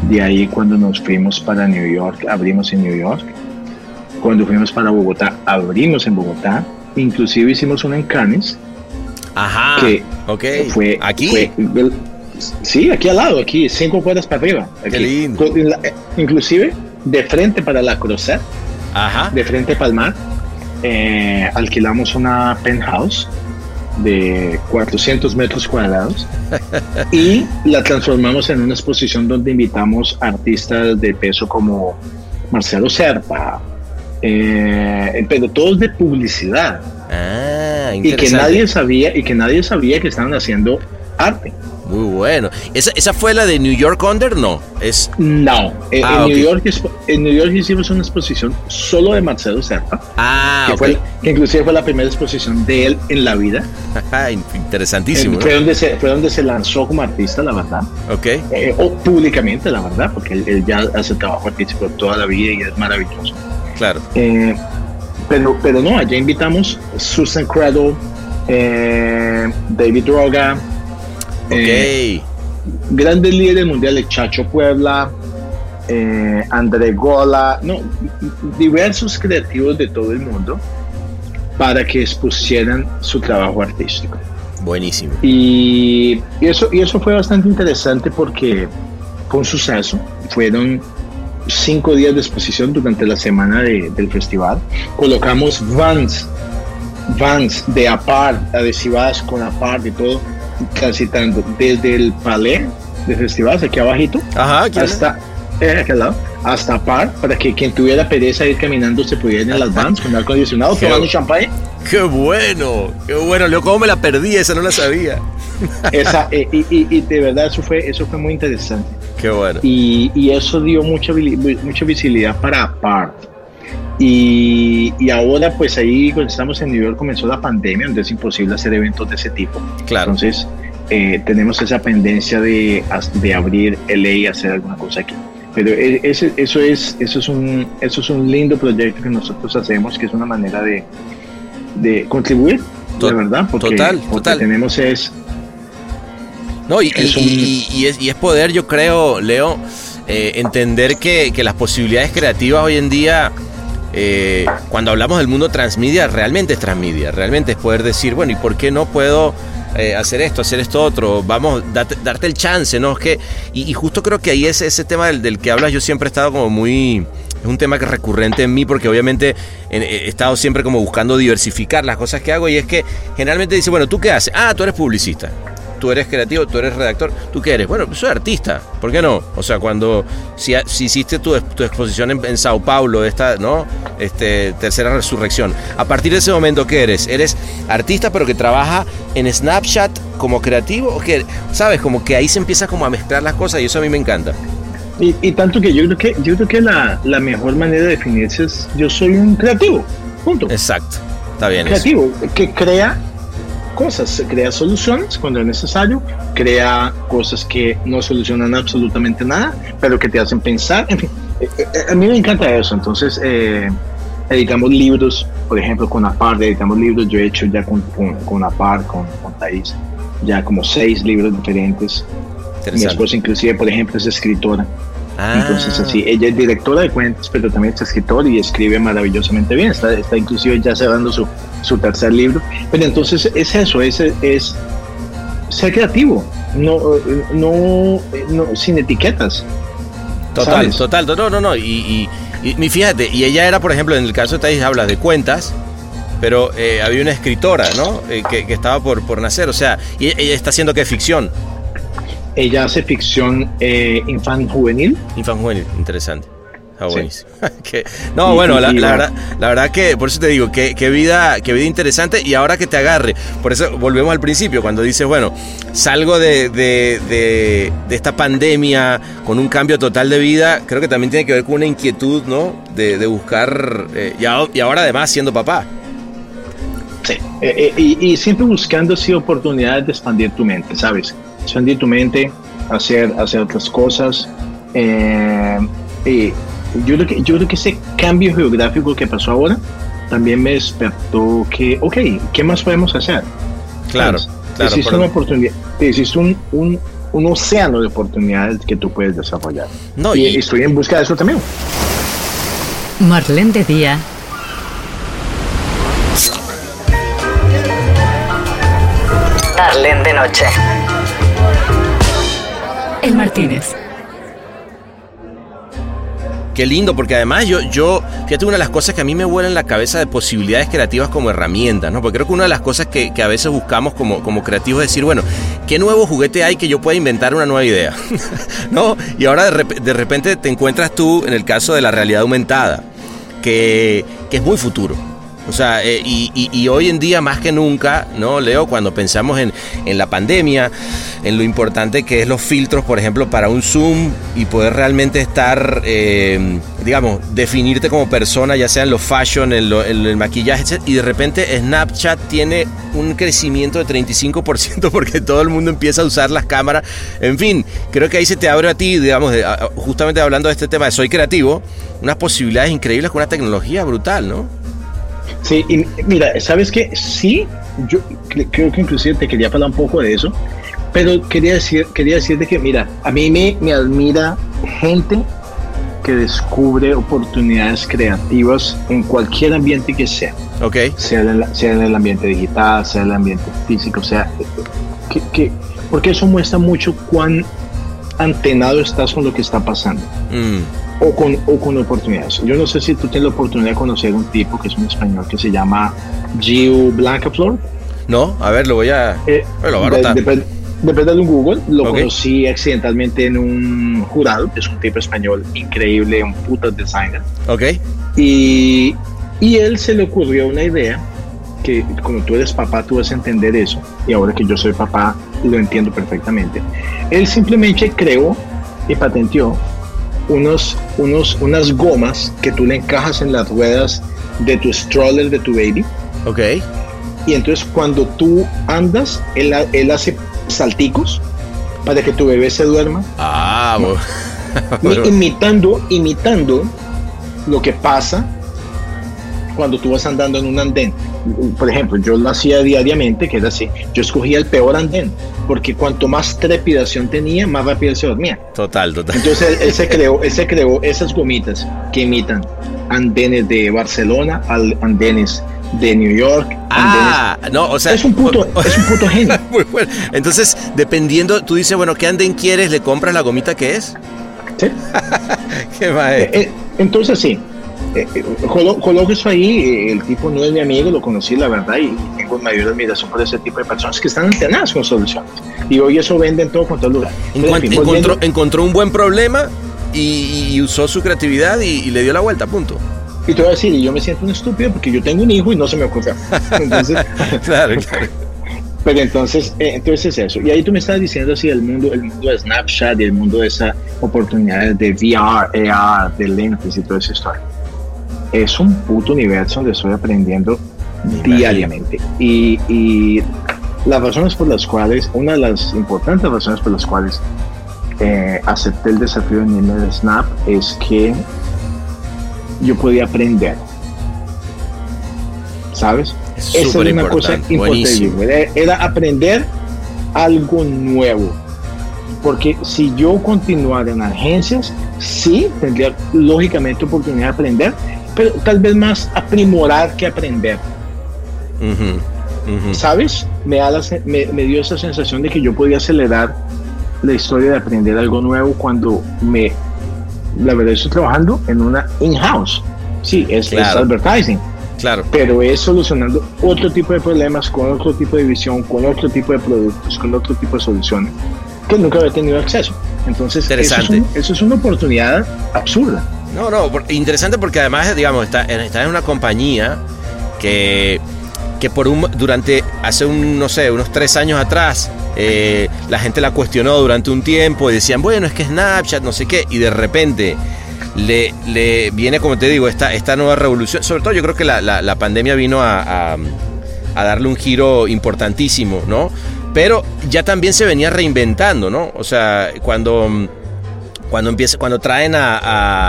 De ahí cuando nos fuimos para New York, abrimos en New York. Cuando fuimos para Bogotá, abrimos en Bogotá. Inclusive hicimos una en Cannes Ajá. que ok. fue aquí. fue- sí, aquí al lado, aquí, cinco cuadras para arriba. Qué lindo. Eh, Inclusive de frente para la Cruzat, Ajá. de frente para el mar, eh, alquilamos una penthouse de 400 metros cuadrados y la transformamos en una exposición donde invitamos artistas de peso como Marcelo Serpa, eh, pero todos de publicidad Ah, y que nadie sabía y que nadie sabía que estaban haciendo arte. Muy bueno. ¿Esa, ¿Esa fue la de New York Under? No. Es. No, en, Ah, en ok. New York, en New York hicimos una exposición solo de Marcelo Serpa, Ah, que, ok. fue, que inclusive fue la primera exposición de él en la vida. Interesantísimo. Eh, ¿no? fue, donde se, fue donde se lanzó como artista, la verdad, Ok. Eh, o públicamente, la verdad, porque él, él ya hace trabajo artístico toda la vida y es maravilloso. Claro. Eh, pero, pero no, allá invitamos Susan Cradle, eh, David Droga, Ok. eh, grandes líderes mundiales, Chacho Puebla, eh, André Gola, no, diversos creativos de todo el mundo para que expusieran su trabajo artístico. Buenísimo. Y, y eso, y eso fue bastante interesante porque fue un suceso. Fueron cinco días de exposición durante la semana de- del festival. Colocamos vans, vans de apart, adhesivadas con apart y todo, transitando desde el palais del festival, aquí abajito, Ajá, hasta, eh, lado, hasta apart, para que quien tuviera pereza de ir caminando se pudiera ir en las vans con aire acondicionado, tomando champagne. ¡Qué bueno! ¡Qué bueno! Leo, ¿cómo me la perdí? Esa no la sabía. Esa, eh, y, y- y de verdad eso fue, eso fue muy interesante. ¡Qué bueno! y, y eso dio mucha, mucha visibilidad para Apart. Y, y ahora, pues ahí, cuando estamos en New York, comenzó la pandemia, donde es imposible hacer eventos de ese tipo. Claro. Entonces, eh, tenemos esa pendencia de, de abrir LA y hacer alguna cosa aquí. Pero e- ese- eso, es, eso, es un, eso es un lindo proyecto que nosotros hacemos, que es una manera de, de contribuir, de verdad, porque, total, total. tenemos es No, y, Es y- un- y- y es, y es poder, yo creo, Leo, eh, entender que, que las posibilidades creativas hoy en día, eh, cuando hablamos del mundo transmedia, realmente es transmedia, realmente es poder decir, bueno, ¿y por qué no puedo eh, hacer esto, hacer esto otro? Vamos, date- darte el chance, ¿no? Es que, y, y justo creo que ahí es ese tema del, del que hablas, yo siempre he estado como muy... Es un tema que es recurrente en mí porque obviamente en- he estado siempre como buscando diversificar las cosas que hago y es que generalmente dice, bueno, ¿tú qué haces? Ah, tú eres publicista tú eres creativo, tú eres redactor, ¿tú qué eres? Bueno, soy artista, ¿por qué no? O sea, cuando, si, si hiciste tu, tu exposición en, en Sao Paulo, esta, ¿no? Este, tercera resurrección, a partir de ese momento, ¿qué eres? ¿Eres artista pero que trabaja en Snapchat como creativo? ¿O qué? ¿Sabes? Como que ahí se empieza como a mezclar las cosas y eso a mí me encanta. Y, y tanto que yo creo que yo creo que la, la mejor manera de definirse es yo soy un creativo. Punto. Exacto, está bien eso. creativo que crea cosas, crea soluciones cuando es necesario, crea cosas que no solucionan absolutamente nada, pero que te hacen pensar. En fin, eh, eh, a mí me encanta eso. Entonces, eh, editamos libros, por ejemplo, con Apar, editamos libros. Yo he hecho ya con, con, con Apar, con, con Thais, ya como seis libros diferentes. Mi esposa, inclusive, por ejemplo, es escritora. Ah, Entonces, así, ella es directora de cuentos, pero también es escritora y escribe maravillosamente bien. Está, está inclusive ya cerrando su, su tercer libro. Pero entonces es eso, es, es ser creativo, no, no, no sin etiquetas. Total, ¿sabes? total, no, no, no. Y, y, y fíjate, y ella era, por ejemplo, en el caso de Thais, hablas de cuentas, pero eh, había una escritora, ¿no? Eh, que, que estaba por, por nacer, o sea, y ella está haciendo que ficción, Ella hace ficción eh, infant juvenil infantil, interesante. Ah, Sí. Que- no, bueno, la, verdad, la verdad que, por eso te digo, que, que vida, que vida interesante y ahora que te agarre, por eso volvemos al principio, cuando dices, bueno, salgo de, de- de- de esta pandemia con un cambio total de vida, creo que también tiene que ver con una inquietud, ¿no? De, de buscar, eh, y, a- y ahora además siendo papá. Sí. Eh, eh, y, y siempre buscando así oportunidades de expandir tu mente, ¿sabes? Expandir tu mente, hacer, hacer otras cosas. Eh, y yo, creo que, yo creo que ese cambio geográfico que pasó ahora también me despertó que, ok, ¿qué más podemos hacer? Claro, ¿Sabes? claro. Existe una oportunidad, existe un, un, un océano de oportunidades que tú puedes desarrollar. No, y, y- estoy en busca de eso también. Marlene de día. Marlene de noche. El Martínez. Qué lindo, porque además yo, yo, fíjate, una de las cosas que a mí me vuela en la cabeza de posibilidades creativas como herramientas, ¿no? Porque creo que una de las cosas que, que a veces buscamos como, como creativos es decir, bueno, ¿qué nuevo juguete hay que yo pueda inventar una nueva idea? ¿No? Y ahora de, de repente te encuentras tú en el caso de la realidad aumentada, que, que es muy futuro. O sea, eh, y, hoy en día más que nunca, ¿no, Leo? Cuando pensamos en, la pandemia, en lo importante que es los filtros, por ejemplo, para un Zoom y poder realmente estar, eh, digamos, definirte como persona, ya sea en lo fashion, en, lo- en el maquillaje, etc. Y de repente Snapchat tiene un crecimiento de 35% porque todo el mundo empieza a usar las cámaras. En fin, creo que ahí se te abre a ti, digamos, justamente hablando de este tema de soy creativo, unas posibilidades increíbles con una tecnología brutal, ¿no? Sí, y mira, ¿sabes qué? Sí, yo cre- creo que inclusive te quería hablar un poco de eso, pero quería decir, quería decirte que, mira, a mí me, me admira gente que descubre oportunidades creativas en cualquier ambiente que sea, Ok. sea en, el- sea en el ambiente digital, sea en el ambiente físico, sea que, que- porque eso muestra mucho cuán antenado estás con lo que está pasando Mm. O con, o con oportunidades. Yo no sé si tú tienes la oportunidad de conocer un tipo que es un español que se llama Gio Blancaflor. No, a ver, lo voy a. Eh, lo va a de-. Después después de un Google, lo Ok. conocí accidentalmente en un jurado, es un tipo español increíble, un puto designer. Ok. Y, y él se le ocurrió una idea que como tú eres papá, tú vas a entender eso. Y ahora que yo soy papá, lo entiendo perfectamente. Él simplemente creó y patenteó unos, unos, unas gomas que tú le encajas en las ruedas de tu stroller de tu baby. Ok. Y entonces cuando tú andas, él, él hace salticos para que tu bebé se duerma Ah, bueno. imitando, imitando lo que pasa cuando tú vas andando en un andén. Por ejemplo, yo lo hacía diariamente, que era así. Yo escogía el peor andén, porque cuanto más trepidación tenía, más rápido se dormía. Total, total. Entonces él, él se creó, él se creó esas gomitas que imitan andenes de Barcelona, al- andenes de New York, Ah, no, o sea. Es un puto, es un puto genio. Muy bueno. Entonces, dependiendo, tú dices, bueno, ¿qué anden quieres? ¿Le compras la gomita que es? ¿sí? ¿Qué va Eh, eh, entonces sí, eh, colo- coloco eso ahí, eh, el tipo no es mi amigo, lo conocí la verdad y tengo mayor admiración por ese tipo de personas que están antenadas con soluciones. Y hoy eso vende en todo cuanto lugar. En Pero, cuan- en fin, volviendo- encontró, encontró un buen problema y, y usó su creatividad y, y le dio la vuelta, punto. y te voy a decir, yo me siento un estúpido porque yo tengo un hijo y no se me ocurrió. Entonces, Claro, claro. pero entonces, eh, entonces es eso. Y ahí tú me estás diciendo así el mundo, el mundo de Snapchat y el mundo de esas oportunidades de VR, AR, de lentes y toda esa historia. Es un puto universo donde estoy aprendiendo diariamente. Y, y las razones por las cuales, una de las importantes razones por las cuales eh, acepté el desafío en el Snap es que yo podía aprender. ¿Sabes? Es Esa es una cosa importante. Era, aprender algo nuevo. Porque si yo continuara en agencias, sí tendría lógicamente oportunidad de aprender, tal vez más aprimorar que aprender. Ujú, ujú. ¿Sabes? Me, da la me, me dio esa sensación de que yo podía acelerar la historia de aprender algo nuevo cuando me. La verdad, estoy trabajando en una in-house. Sí, es, es Claro. advertising, Claro. pero es solucionando otro tipo de problemas con otro tipo de visión, con otro tipo de productos, con otro tipo de soluciones que nunca había tenido acceso. Entonces, eso es, Interesante. un- eso es una oportunidad absurda. No, no, interesante porque además, digamos, está, en una compañía que, que por un, durante, hace un, no sé, unos tres años atrás, eh, la gente la cuestionó durante un tiempo y decían, bueno, es que Snapchat, no sé qué, y de repente le, le viene, como te digo, esta, esta nueva revolución. Sobre todo yo creo que la, la- la pandemia vino a, a- a darle un giro importantísimo, ¿no? Pero ya también se venía reinventando, ¿no? O sea, cuando cuando empieza, cuando traen a,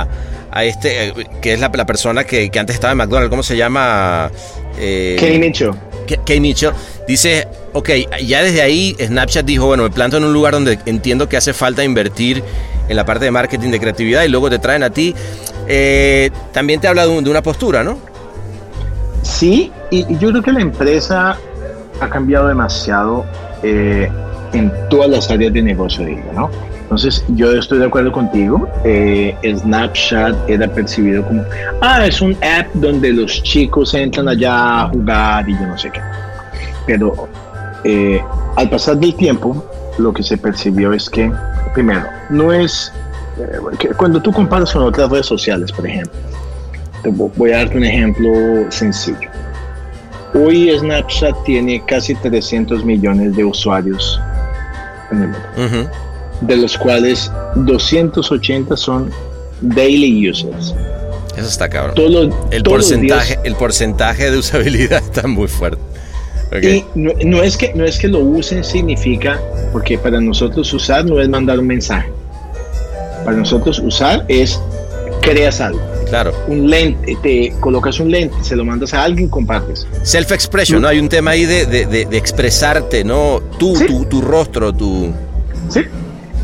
a- a este, eh, que es la, la persona que, que antes estaba en McDonald's, ¿cómo se llama? Eh, Kenny Mitchell. Ke- Kay Mitchell, dice, ok, ya desde ahí Snapchat dijo, bueno, me planto en un lugar donde entiendo que hace falta invertir en la parte de marketing, de creatividad, y luego te traen a ti. Eh, también te habla de, un- de una postura, ¿no? Sí, y, y yo creo que la empresa ha cambiado demasiado eh, en todas las áreas de negocio, digo, ¿no? Entonces, yo estoy de acuerdo contigo. eh, Snapchat era percibido como, ah, es un app donde los chicos entran allá a jugar y yo no sé qué. Pero eh, al pasar del tiempo, lo que se percibió es que, primero, no es, eh, cuando tú comparas con otras redes sociales, por ejemplo, te vo- voy a darte un ejemplo sencillo. Hoy Snapchat tiene casi 300 millones de usuarios en el mundo, Ujú. De los cuales 280 son daily users. Eso está cabrón. Todos los- El porcentaje, días. el porcentaje de usabilidad está muy fuerte. Y no, no es que, no es que lo usen significa, porque para nosotros usar no es mandar un mensaje. Para nosotros usar es creas algo. Claro. Un lente, te colocas un lente, se lo mandas a alguien, compartes. Self-expression, ¿no? Hay un tema ahí de, de- de- de expresarte, ¿no? Tú, Sí. tu, tu rostro, tu... ¿sí?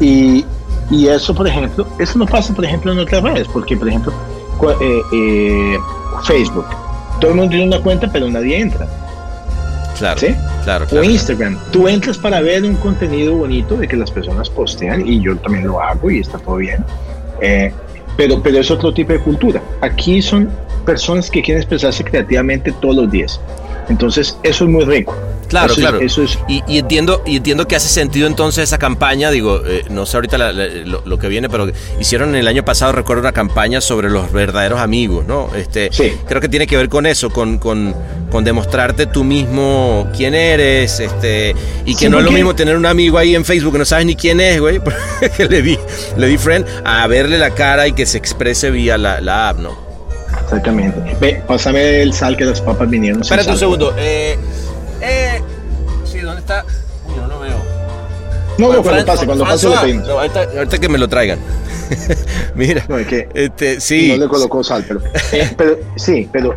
Y, y eso, por ejemplo, eso no pasa, por ejemplo, en otras redes, porque, por ejemplo, eh, eh, Facebook, todo el mundo tiene una cuenta, pero nadie entra. Claro, ¿Sí? claro, O. Instagram, tú entras para ver un contenido bonito de que las personas postean, y yo también lo hago y está todo bien. Eh, pero, pero es otro tipo de cultura. Aquí son personas que quieren expresarse creativamente todos los días. Entonces, eso es muy rico. Claro, Eso es- claro. eso es y, y entiendo, y entiendo que hace sentido entonces esa campaña, digo, eh, no sé ahorita la- la- lo, lo que viene, pero hicieron el año pasado, recuerdo una campaña sobre los verdaderos amigos, ¿no? Este, Sí. Creo que tiene que ver con eso, con, con, con demostrarte tú mismo quién eres, este, y que Sí, no es lo mismo tener un amigo ahí en Facebook que no sabes ni quién es, güey, que le di, le di friend, a verle la cara y que se exprese vía la, la app, ¿no? exactamente. Ve, pásame el sal que las papas vinieron. Espérate un segundo. Eh, eh, sí, ¿dónde está? Uy, no lo veo. No, no, cuando Fran- pase, cuando pase lo pedimos. no, ahorita, ahorita que me lo traigan. Mira. No, es que Este, sí. no le colocó sal, pero, eh, pero sí, pero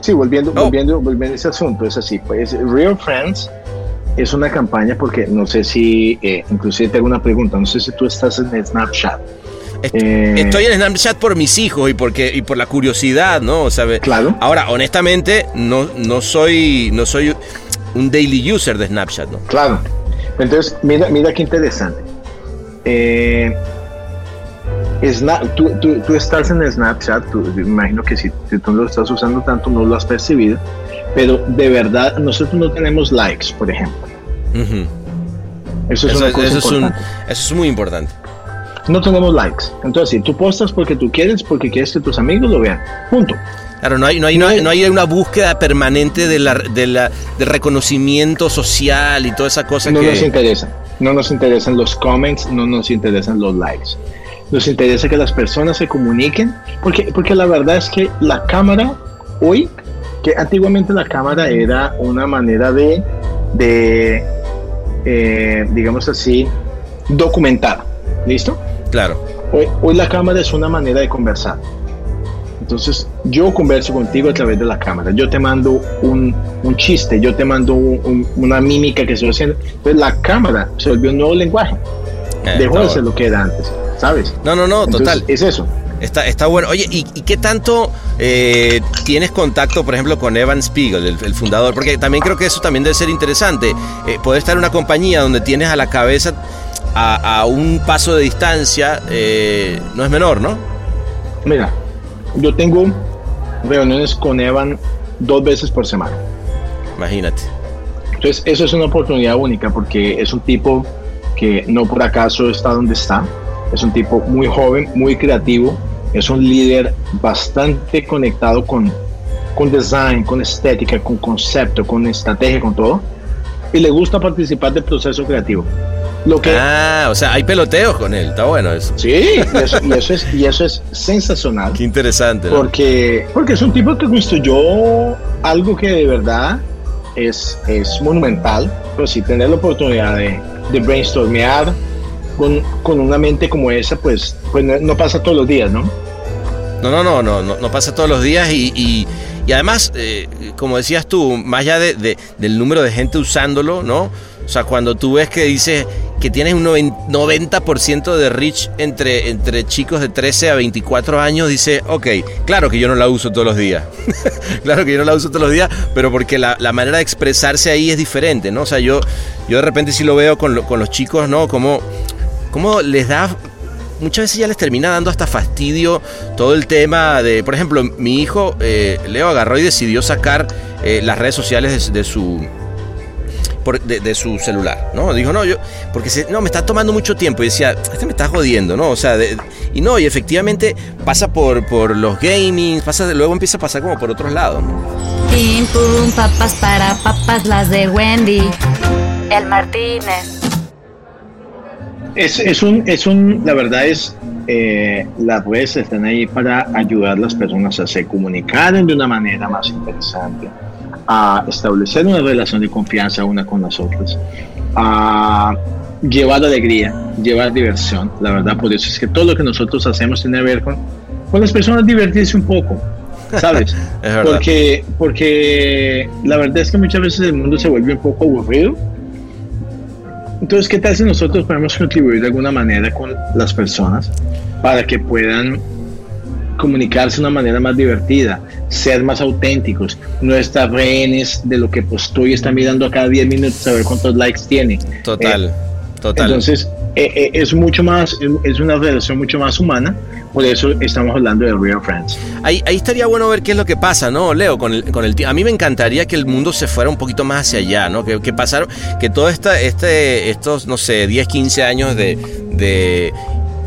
sí, volviendo, No. volviendo, volviendo a ese asunto, es así, pues Real Friends es una campaña porque no sé si, eh, inclusive tengo una pregunta, no sé si tú estás en Snapchat. Est- Eh, Estoy en Snapchat por mis hijos y porque y por la curiosidad, ¿no? O sea, Claro. Ahora, honestamente, no, no soy no soy un daily user de Snapchat, ¿no? Claro. Entonces, mira, mira qué interesante. Eh, Sna- tú, tú- tú estás en Snapchat, tú- me imagino que si, tú no lo estás usando tanto no lo has percibido, pero de verdad nosotros no tenemos likes, por ejemplo. Eso es Eso, una es- cosa eso es un- importante. eso es muy importante. No tenemos likes. Entonces, si tú postas porque tú quieres, porque quieres que tus amigos lo vean. Punto. Claro, no hay, no hay, no hay, no hay una búsqueda permanente de la, de la, de reconocimiento social y toda esa cosa No que. nos interesa. No nos interesan los comments, no nos interesan los likes. Nos interesa que las personas se comuniquen, porque, porque la verdad es que la cámara hoy, que antiguamente la cámara era una manera de, de eh, digamos así, documentar. ¿Listo? Claro. Hoy, hoy la cámara es una manera de conversar. Entonces, yo converso contigo a través de la cámara. Yo te mando un, un chiste, yo te mando un- un- una mímica que estoy haciendo. Entonces, la cámara se volvió un nuevo lenguaje. Eh, Dejó de ser lo que era antes, ¿sabes? No, no, no, Entonces, total. Es eso. Está, está bueno. Oye, ¿y, y qué tanto eh, tienes contacto, por ejemplo, con Evan Spiegel, el, el fundador? Porque también creo que eso también debe ser interesante. Eh, poder estar en una compañía donde tienes a la cabeza a, a un paso de distancia eh, no es menor, ¿no? Mira, yo tengo reuniones con Evan dos veces por semana. Imagínate. Entonces, eso es una oportunidad única porque es un tipo que no por acaso está donde está. Es un tipo muy joven, muy creativo, es un líder bastante conectado con, con design, con estética, con concepto, con estrategia, con todo. Y le gusta participar del proceso creativo. Lo que, Ah, o sea, hay peloteos con él. Está bueno eso. sí, y eso, y eso es, y eso es sensacional. Qué interesante. ¿no? Porque, porque es un tipo que construyó algo que de verdad es, es monumental. Pero sí, tener la oportunidad de, de brainstormear con, con una mente como esa, pues, pues no, no pasa todos los días, ¿no? No, no, no, no, no, no pasa todos los días y, y- y además, eh, como decías tú, más allá de, de- del número de gente usándolo, ¿no? O sea, cuando tú ves que dices que tienes un noven- 90% de reach entre, entre chicos de 13 a 24 años, dice, ok, claro que yo no la uso todos los días. claro que yo no la uso todos los días, pero porque la, la manera de expresarse ahí es diferente, ¿no? O sea, yo, yo de repente sí lo veo con, lo- con los chicos, ¿no? Como, como les da muchas veces ya les termina dando hasta fastidio todo el tema de, por ejemplo, mi hijo eh, Leo agarró y decidió sacar eh, las redes sociales de, su de, su celular, ¿no? Dijo, no, yo, porque no, me está tomando mucho tiempo. Y decía, este me está jodiendo, ¿no? O sea, y no, y efectivamente pasa por, por los gaming, pasa, luego empieza a pasar como por otros lados. Pim pum, papas para papas, las de Wendy. El Martínez. Es, es un, es un, la verdad es, eh, las redes están ahí para ayudar a las personas a se comunicar de una manera más interesante, a establecer una relación de confianza una con las otras, a llevar alegría, llevar diversión. La verdad, por eso es que todo lo que nosotros hacemos tiene que ver con, con las personas divertirse un poco, ¿sabes? Es porque, porque la verdad es que muchas veces el mundo se vuelve un poco aburrido. Entonces, ¿qué tal si nosotros podemos contribuir de alguna manera con las personas para que puedan comunicarse de una manera más divertida, ser más auténticos, no estar rehenes de lo que postó y estar mirando cada 10 minutos a ver cuántos likes tiene? Total, total. Entonces, eh, eh, es mucho más, es- una relación mucho más humana, por eso estamos hablando de Real Friends. Ahí, ahí estaría bueno ver qué es lo que pasa, ¿no, Leo? Con el, con el A mí me encantaría que el mundo se fuera un poquito más hacia allá, ¿no? Que, que pasaron, que todo esta, este, estos, no sé, 10, 15 años de, de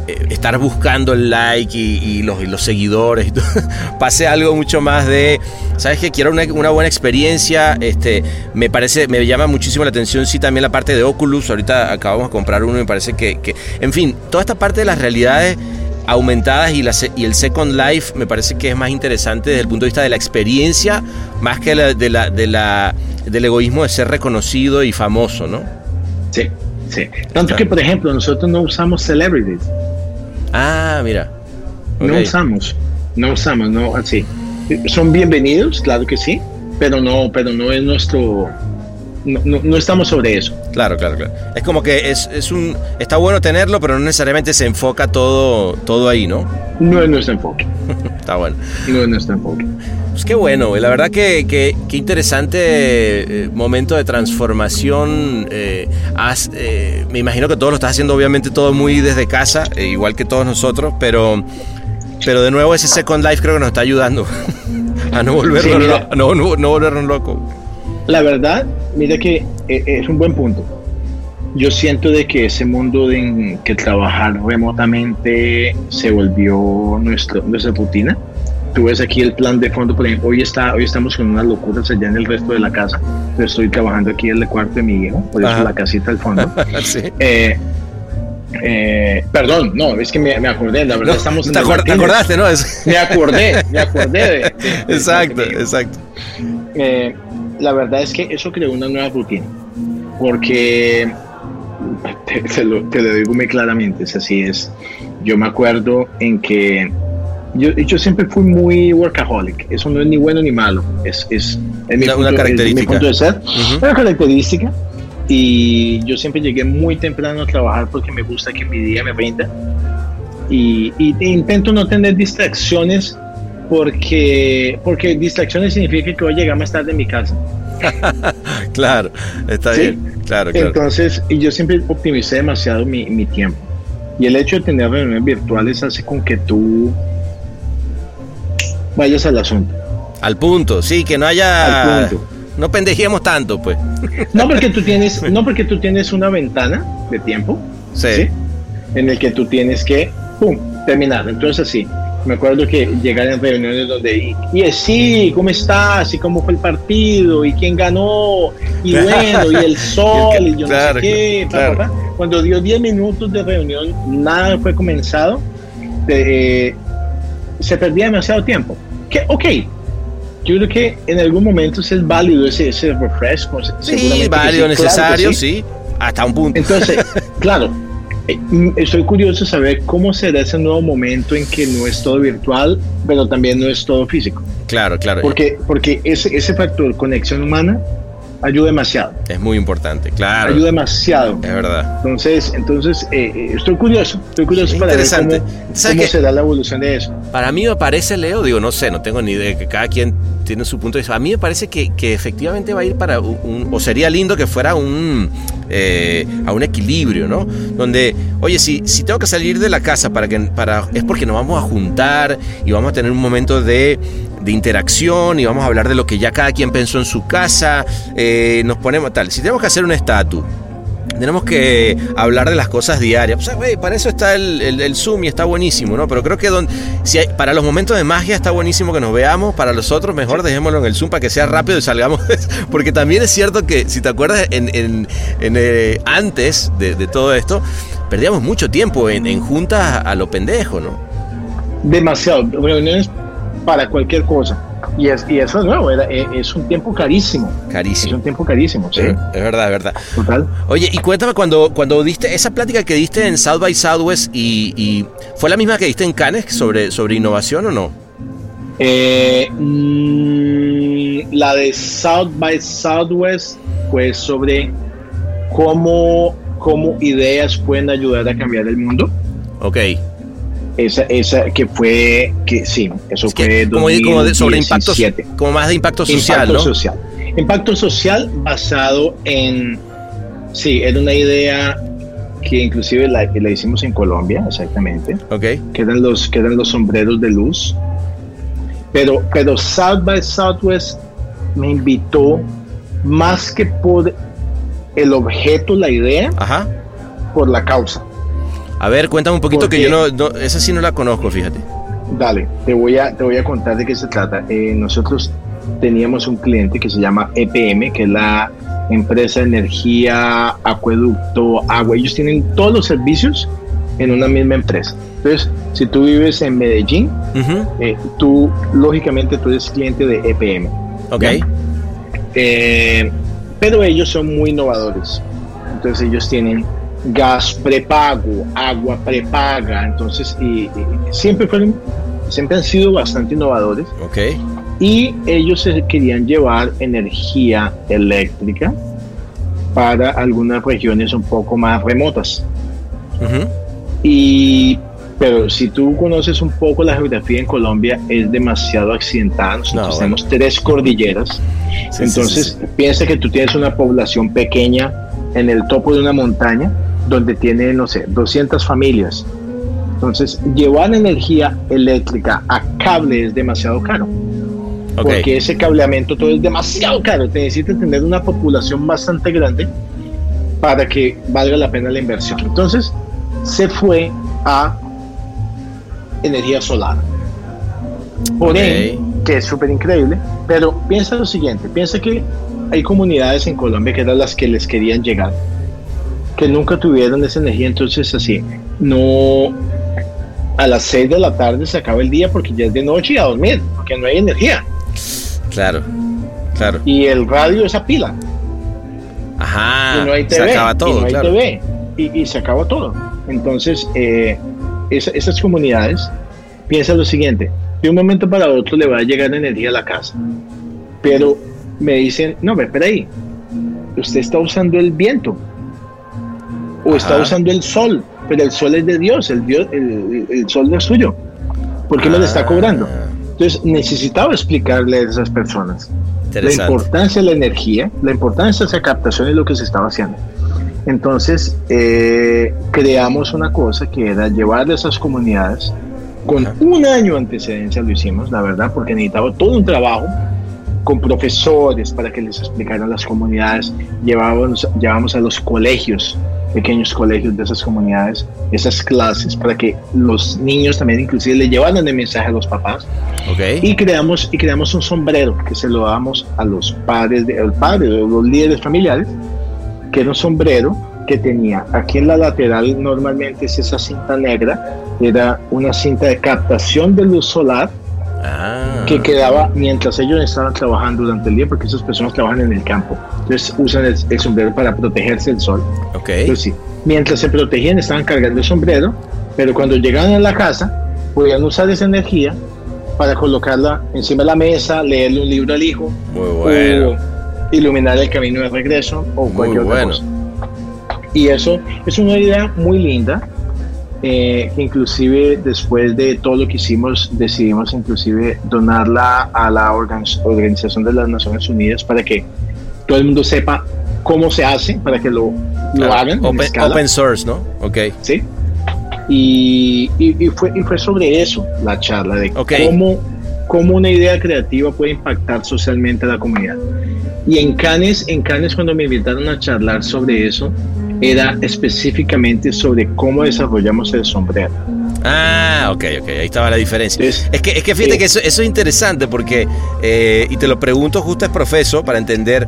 estar buscando el like y, los, seguidores pase algo mucho más de, ¿sabes qué? Quiero una, buena experiencia, este, me parece, me llama muchísimo la atención, sí, también la parte de Oculus, ahorita acabamos de comprar uno y me parece que, que en fin, toda esta parte de las realidades aumentadas y, la, y el Second Life me parece que es más interesante desde el punto de vista de la experiencia más que la, de la, del egoísmo de ser reconocido y famoso, ¿no? Sí, sí. Tanto que, por ejemplo, nosotros no usamos celebrities. Ah, mira. No usamos, no usamos, no así. Son bienvenidos, claro que sí, pero no, pero no es nuestro, no, no, no estamos sobre eso. Claro, claro, claro. Es como que es, es un. Está bueno tenerlo, pero no necesariamente se enfoca todo, todo ahí, ¿no? No es nuestro enfoque, Está bueno. no es nuestro enfoque. Pues qué bueno, güey. La verdad que, que- qué interesante eh, momento de transformación. eh, has- eh, me imagino que todo lo estás haciendo, obviamente, todo muy desde casa, eh, igual que todos nosotros, pero, pero de nuevo ese Second Life creo que nos está ayudando a no volvernos, Sí, no, no- no volvernos locos. La verdad, mira que eh, es un buen punto. Yo siento de que ese mundo de en que trabajar remotamente se volvió nuestro, nuestra rutina. Tú ves aquí el plan de fondo, por ejemplo, hoy, está, hoy estamos con unas locuras allá en el resto de la casa. Yo estoy trabajando aquí en el cuarto de mi hijo, por eso Ajá. la casita al fondo. Sí. Eh, eh, perdón, no, es que me, me acordé, la verdad No, estamos en te, el acor- te acordaste, ¿no? Es- Me acordé, me acordé de- de- exacto, de- exacto. eh, la verdad es que eso creó una nueva rutina, porque te, te lo, te lo digo muy claramente, es así es. Yo me acuerdo en que yo, yo siempre fui muy workaholic, eso no es ni bueno ni malo, es, es, es mi, Una- punto, una es mi característica. punto de ser, Ujú. una característica. Y yo siempre llegué muy temprano a trabajar porque me gusta que mi día me rinda. Y, y intento no tener distracciones porque, porque distracciones significa que voy a llegar más tarde a mi casa. Claro, está Sí. bien. Claro, claro. Entonces, y yo siempre optimicé demasiado mi, mi tiempo. Y el hecho de tener reuniones virtuales hace con que tú vayas al asunto. Al punto, sí, que no haya. Al punto. No pendejemos tanto, pues. No porque tú tienes, no porque tú tienes una ventana de tiempo, Sí. ¿sí? En el que tú tienes que, pum, terminar. Entonces, sí, Me acuerdo que llegar en reuniones donde, y, y es, sí, ¿cómo estás? ¿Y cómo fue el partido? ¿Y quién ganó? Y bueno, y el sol, y yo Claro, no sé qué. pa, claro. pa, pa. Cuando dio 10 minutos de reunión, nada fue comenzado. eh, se perdía demasiado tiempo. Que, ok, yo creo que en algún momento es válido ese, ese refresh. pues, Sí, válido, sí, claro que necesario, sí. sí. Hasta un punto. Entonces, claro, estoy curioso de saber cómo será ese nuevo momento en que no es todo virtual, pero también no es todo físico. Claro, claro. Porque, porque ese, ese factor conexión humana ayuda demasiado. Es muy importante, claro. Ayuda demasiado. Es verdad. Entonces, entonces eh, eh, estoy curioso, estoy curioso para interesante. ver cómo, ¿Sabes cómo será la evolución de eso. Para mí me parece, Leo, digo, no sé, no tengo ni idea, que cada quien tiene su punto de vista. A mí me parece que, que efectivamente va a ir para un, un- o sería lindo que fuera un, eh, a un equilibrio, ¿no? Donde, oye, si, si tengo que salir de la casa para que, para, es porque nos vamos a juntar y vamos a tener un momento de, de interacción y vamos a hablar de lo que ya cada quien pensó en su casa, eh, nos ponemos tal. Si tenemos que hacer un estatus, tenemos que hablar de las cosas diarias. O sea, güey, para eso está el, el- el Zoom y está buenísimo, ¿no? Pero creo que don- si hay- para los momentos de magia está buenísimo que nos veamos. Para los otros, mejor dejémoslo en el Zoom para que sea rápido y salgamos. Porque también es cierto que, si te acuerdas, en, en- en, eh, antes de, de todo esto, perdíamos mucho tiempo en, en juntas a lo pendejo, ¿no? Demasiado. Reuniones para cualquier cosa. Y, es, y eso es nuevo, era- eh, es un tiempo carísimo. Es Carísimo. un tiempo carísimo, sí. Es verdad, es verdad. Total. Oye, y cuéntame cuando, cuando diste esa plática que diste en South by Southwest y, y fue la misma que diste en Cannes sobre, sobre innovación o no? Eh, mm, la de South by Southwest fue sobre cómo, cómo ideas pueden ayudar a cambiar el mundo. Ok. Esa, esa que fue, que sí, eso Es que fue como, como de- sobre impacto, 2017. como más de impacto social, Impacto ¿no? social. Impacto social basado en, sí, era una idea que inclusive la, la hicimos en Colombia, exactamente. Ok. que eran los, que eran los sombreros de luz. Pero, pero South by Southwest me invitó más que por el objeto, la idea, Ajá. por la causa. A ver, cuéntame un poquito ¿Por que yo no, no- esa sí no la conozco, fíjate. Dale, te voy a, te voy a contar de qué se trata. Eh, nosotros teníamos un cliente que se llama EPM, que es la empresa de energía, acueducto, agua. Ellos tienen todos los servicios en una misma empresa. Entonces, si tú vives en Medellín, eh, tú, lógicamente, tú eres cliente de EPM. Ok. Eh, pero ellos son muy innovadores. Entonces ellos tienen gas prepago, agua prepaga. Entonces, y, y siempre fueron, siempre han sido bastante innovadores. Ok. Y ellos querían llevar energía eléctrica para algunas regiones un poco más remotas. Y, pero si tú conoces un poco la geografía en Colombia, es demasiado accidentada. Nosotros No, tenemos tres cordilleras. Sí, Entonces, sí, sí, piensa que tú tienes una población pequeña en el topo de una montaña donde tiene, no sé, 200 familias. Entonces, llevar energía eléctrica a cable es demasiado caro. Porque ese cableamiento todo es demasiado caro. Te necesitas tener una población bastante grande para que valga la pena la inversión. Entonces, se fue a energía solar. Por Ok. ende, que es súper increíble, pero piensa lo siguiente, piensa que hay comunidades en Colombia que eran las que les querían llegar, que nunca tuvieron esa energía, entonces así, no a las 6 de la tarde se acaba el día porque ya es de noche y a dormir, porque no hay energía. Claro. Claro. Y el radio es a pila, Ajá. y no hay Ah, se TV, acaba y todo, no hay claro. TV, y, y se acaba todo. Entonces, eh, esa- esas comunidades, piensa lo siguiente, de un momento para otro le va a llegar energía a la casa, pero me dicen, no, ve, espera ahí, usted está usando el viento, o está Ajá. usando el sol, pero el sol es de Dios, el, Dios, el, el sol no es suyo, ¿por qué me lo está Ah, cobrando? Entonces necesitaba explicarle a esas personas la importancia de la energía, la importancia de esa captación y lo que se estaba haciendo. Entonces, eh, creamos una cosa que era llevar a esas comunidades, con un año de antecedencia lo hicimos, la verdad, porque necesitaba todo un trabajo con profesores para que les explicaran las comunidades, llevábamos, llevábamos a los colegios pequeños colegios de esas comunidades, esas clases, para que los niños también inclusive le llevaran el mensaje a los papás. Y creamos, y creamos un sombrero que se lo damos a los padres, de, al padre, los líderes familiares, que era un sombrero que tenía aquí en la lateral, normalmente es esa cinta negra, era una cinta de captación de luz solar Ah. que quedaba mientras ellos estaban trabajando durante el día, porque esas personas trabajan en el campo. Entonces usan el, el sombrero para protegerse del sol. Ok. Entonces, sí, mientras se protegían estaban cargando el sombrero, pero cuando llegaban a la casa podían usar esa energía para colocarla encima de la mesa, leerle un libro al hijo, Muy bueno. iluminar el camino de regreso o Muy cualquier otra bueno. cosa. Y eso es una idea muy linda, eh, que inclusive después de todo lo que hicimos, decidimos inclusive donarla a la organ- Organización de las Naciones Unidas para que todo el mundo sepa cómo se hace, para que lo, lo Claro. hagan. en Open, source, ¿no? Ok. ¿sí? Y, y- y fue, y fue sobre eso la charla, de Ok. cómo, cómo una idea creativa puede impactar socialmente a la comunidad. Y en Cannes, en Cannes cuando me invitaron a charlar sobre eso, era específicamente sobre cómo desarrollamos el sombrero. Ah, ok, ok, ahí estaba la diferencia. Entonces, Es que, es que fíjate que eso, eso es interesante porque, eh, y te lo pregunto justo es profeso para entender,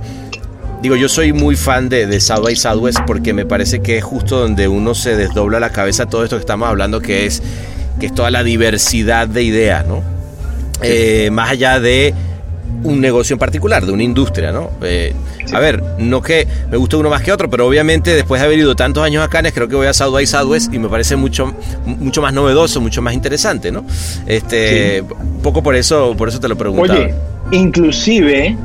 digo, yo soy muy fan de, de South by Southwest porque me parece que es justo donde uno se desdobla la cabeza todo esto que estamos hablando, que es, que es toda la diversidad de ideas, ¿no? Eh, más allá de un negocio en particular, de una industria, ¿no? Eh, A ver, no que me guste uno más que otro, pero obviamente después de haber ido tantos años a Cannes, creo que voy a South by Southwest y me parece mucho, mucho más novedoso, mucho más interesante, ¿no? Este, un poco por eso, por eso te lo preguntaba. Oye, inclusive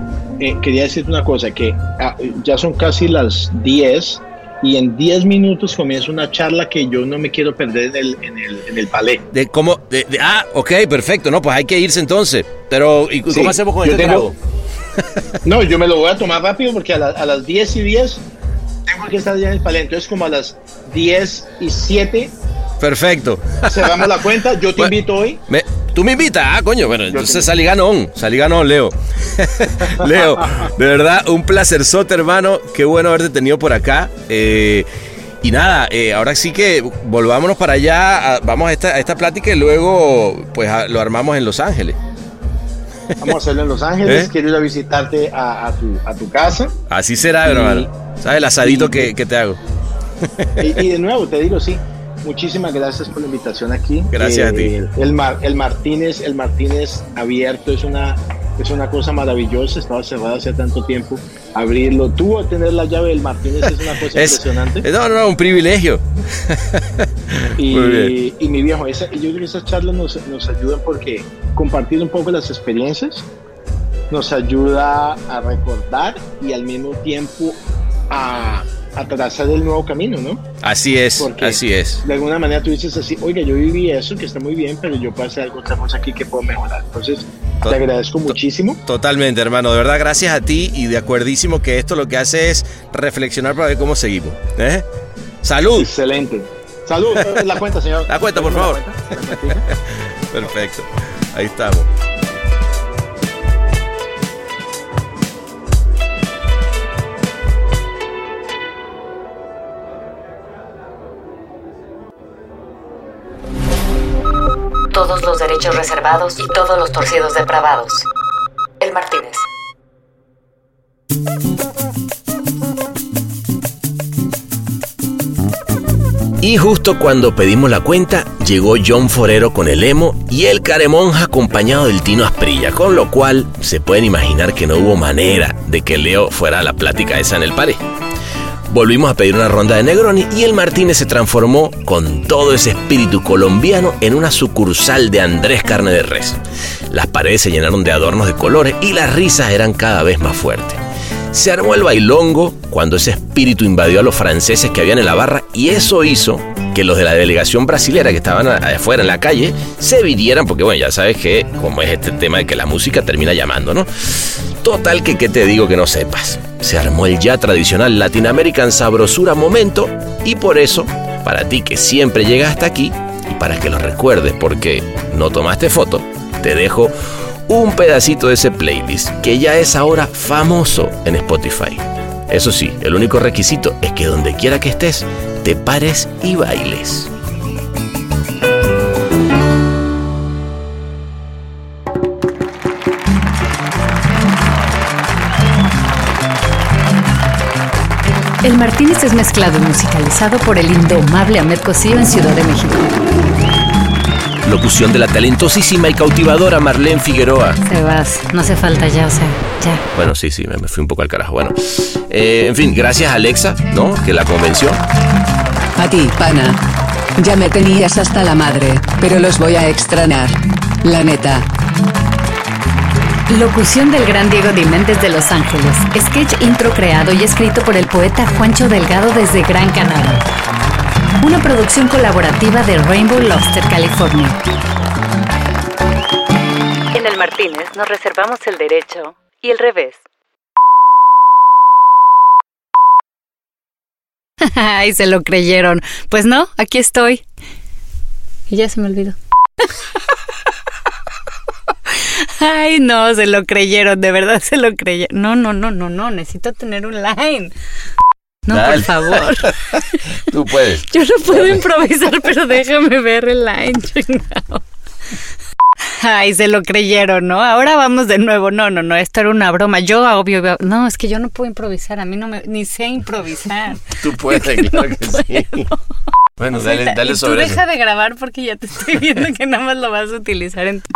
eh, quería decirte una cosa, que ah, ya son casi las 10 y en 10 minutos comienza una charla que yo no me quiero perder en el, en el, en el palais. De cómo, de- de- ah, ok, perfecto, no, pues hay que irse entonces. Pero, ¿y cómo Sí, hacemos con este tengo-? No, yo me lo voy a tomar rápido porque a, la- a las 10 y 10 tengo que estar ya en el palais. Entonces, como a las 10 y 7 Perfecto. cerramos la cuenta. Yo te Bueno. invito hoy. Me- Tú me invitas, ah, coño. Bueno, entonces salí ganón, salí ganón, Leo. Leo, de verdad, un placer sote, hermano. Qué bueno haberte tenido por acá. Eh, y nada, eh, ahora sí que volvámonos para allá. a- vamos a esta, a esta plática y luego pues a- lo armamos en Los Ángeles. Vamos a hacerlo en Los Ángeles. ¿Eh? Quiero ir a visitarte a, tu, a tu casa. Así será, Y- hermano. ¿Sabes el asadito y- que, que te hago? Y, y de nuevo, te digo, sí. Muchísimas gracias por la invitación aquí. Eh, Gracias a ti. El, Mar- el Martínez, el Martínez abierto es una, es una cosa maravillosa. Estaba cerrado hace tanto tiempo. Abrirlo, tú a tener la llave del Martínez es una cosa Es, impresionante. no, no, un privilegio. Y mi viejo, esa- yo creo que esas charlas nos, nos ayudan porque compartir un poco las experiencias nos ayuda a recordar y al mismo tiempo a, a trazar el nuevo camino, ¿no? Así es, Porque así es. De alguna manera tú dices así, oiga, yo viví eso, que está muy bien, pero yo pasé algo, otra cosa aquí que puedo mejorar. Entonces, To- te agradezco muchísimo. Totalmente, hermano. De verdad, gracias a ti y de acuerdísimo que esto lo que hace es reflexionar para ver cómo seguimos. ¿eh? ¡Salud! Excelente. Salud, la cuenta, señor. La cuenta, por favor. cuenta. Perfecto. Ahí estamos. Reservados y todos los torcidos depravados. El Martínez. Y justo cuando pedimos la cuenta, llegó John Forero con el emo y el caremonja acompañado del Tino Asprilla, con lo cual se pueden imaginar que no hubo manera de que Leo fuera a la plática esa en el pared. Volvimos a pedir una ronda de Negroni y el Martínez se transformó con todo ese espíritu colombiano en una sucursal de Andrés Carne de Res. Las paredes se llenaron de adornos de colores y las risas eran cada vez más fuertes. Se armó el bailongo cuando ese espíritu invadió a los franceses que habían en la barra y eso hizo que los de la delegación brasilera que estaban afuera en la calle se vinieran porque bueno, ya sabes que como es este tema de que la música termina llamando, ¿no? Total que qué te digo que no sepas. Se armó el ya tradicional Latin American sabrosura momento y por eso, para ti que siempre llegas hasta aquí y para que lo recuerdes porque no tomaste foto, te dejo un pedacito de ese playlist que ya es ahora famoso en Spotify. Eso sí, el único requisito es que donde quiera que estés, te pares y bailes. El Martínez es mezclado y musicalizado por el indomable Ahmed Cosío en Ciudad de México. Locución de la talentosísima y cautivadora Marlene Figueroa. Sebas, no hace falta ya, o sea, ya. Bueno, sí, sí, me, me fui un poco al carajo. Bueno, eh, en fin, gracias a Alexa, ¿no? Que la convenció. A ti, pana. Ya me tenías hasta la madre, pero los voy a extrañar. La neta. Locución del gran Diego Diméndez de Los Ángeles. Sketch intro creado y escrito por el poeta Juancho Delgado desde Gran Canaria. Una producción colaborativa de Rainbow Lobster, California. En el Martínez nos reservamos el derecho y el revés. Ay, se lo creyeron. Pues no, aquí estoy. Y ya se me olvidó. Ay, no, se lo creyeron, de verdad se lo creyeron. No, no, no, no, no, necesito tener un line. No, Dale. por favor. Tú puedes. Yo no puedo improvisar, pero déjame ver el line, chingado. Ay, se lo creyeron, ¿no? Ahora vamos de nuevo. No, no, no, esto era una broma. Yo, obvio, no, es que yo no puedo improvisar. A mí no me, ni sé improvisar. Tú puedes, claro que sí. Bueno, dale, dale y tú sobre eso. deja de grabar porque ya te estoy viendo que nada más lo vas a utilizar en tu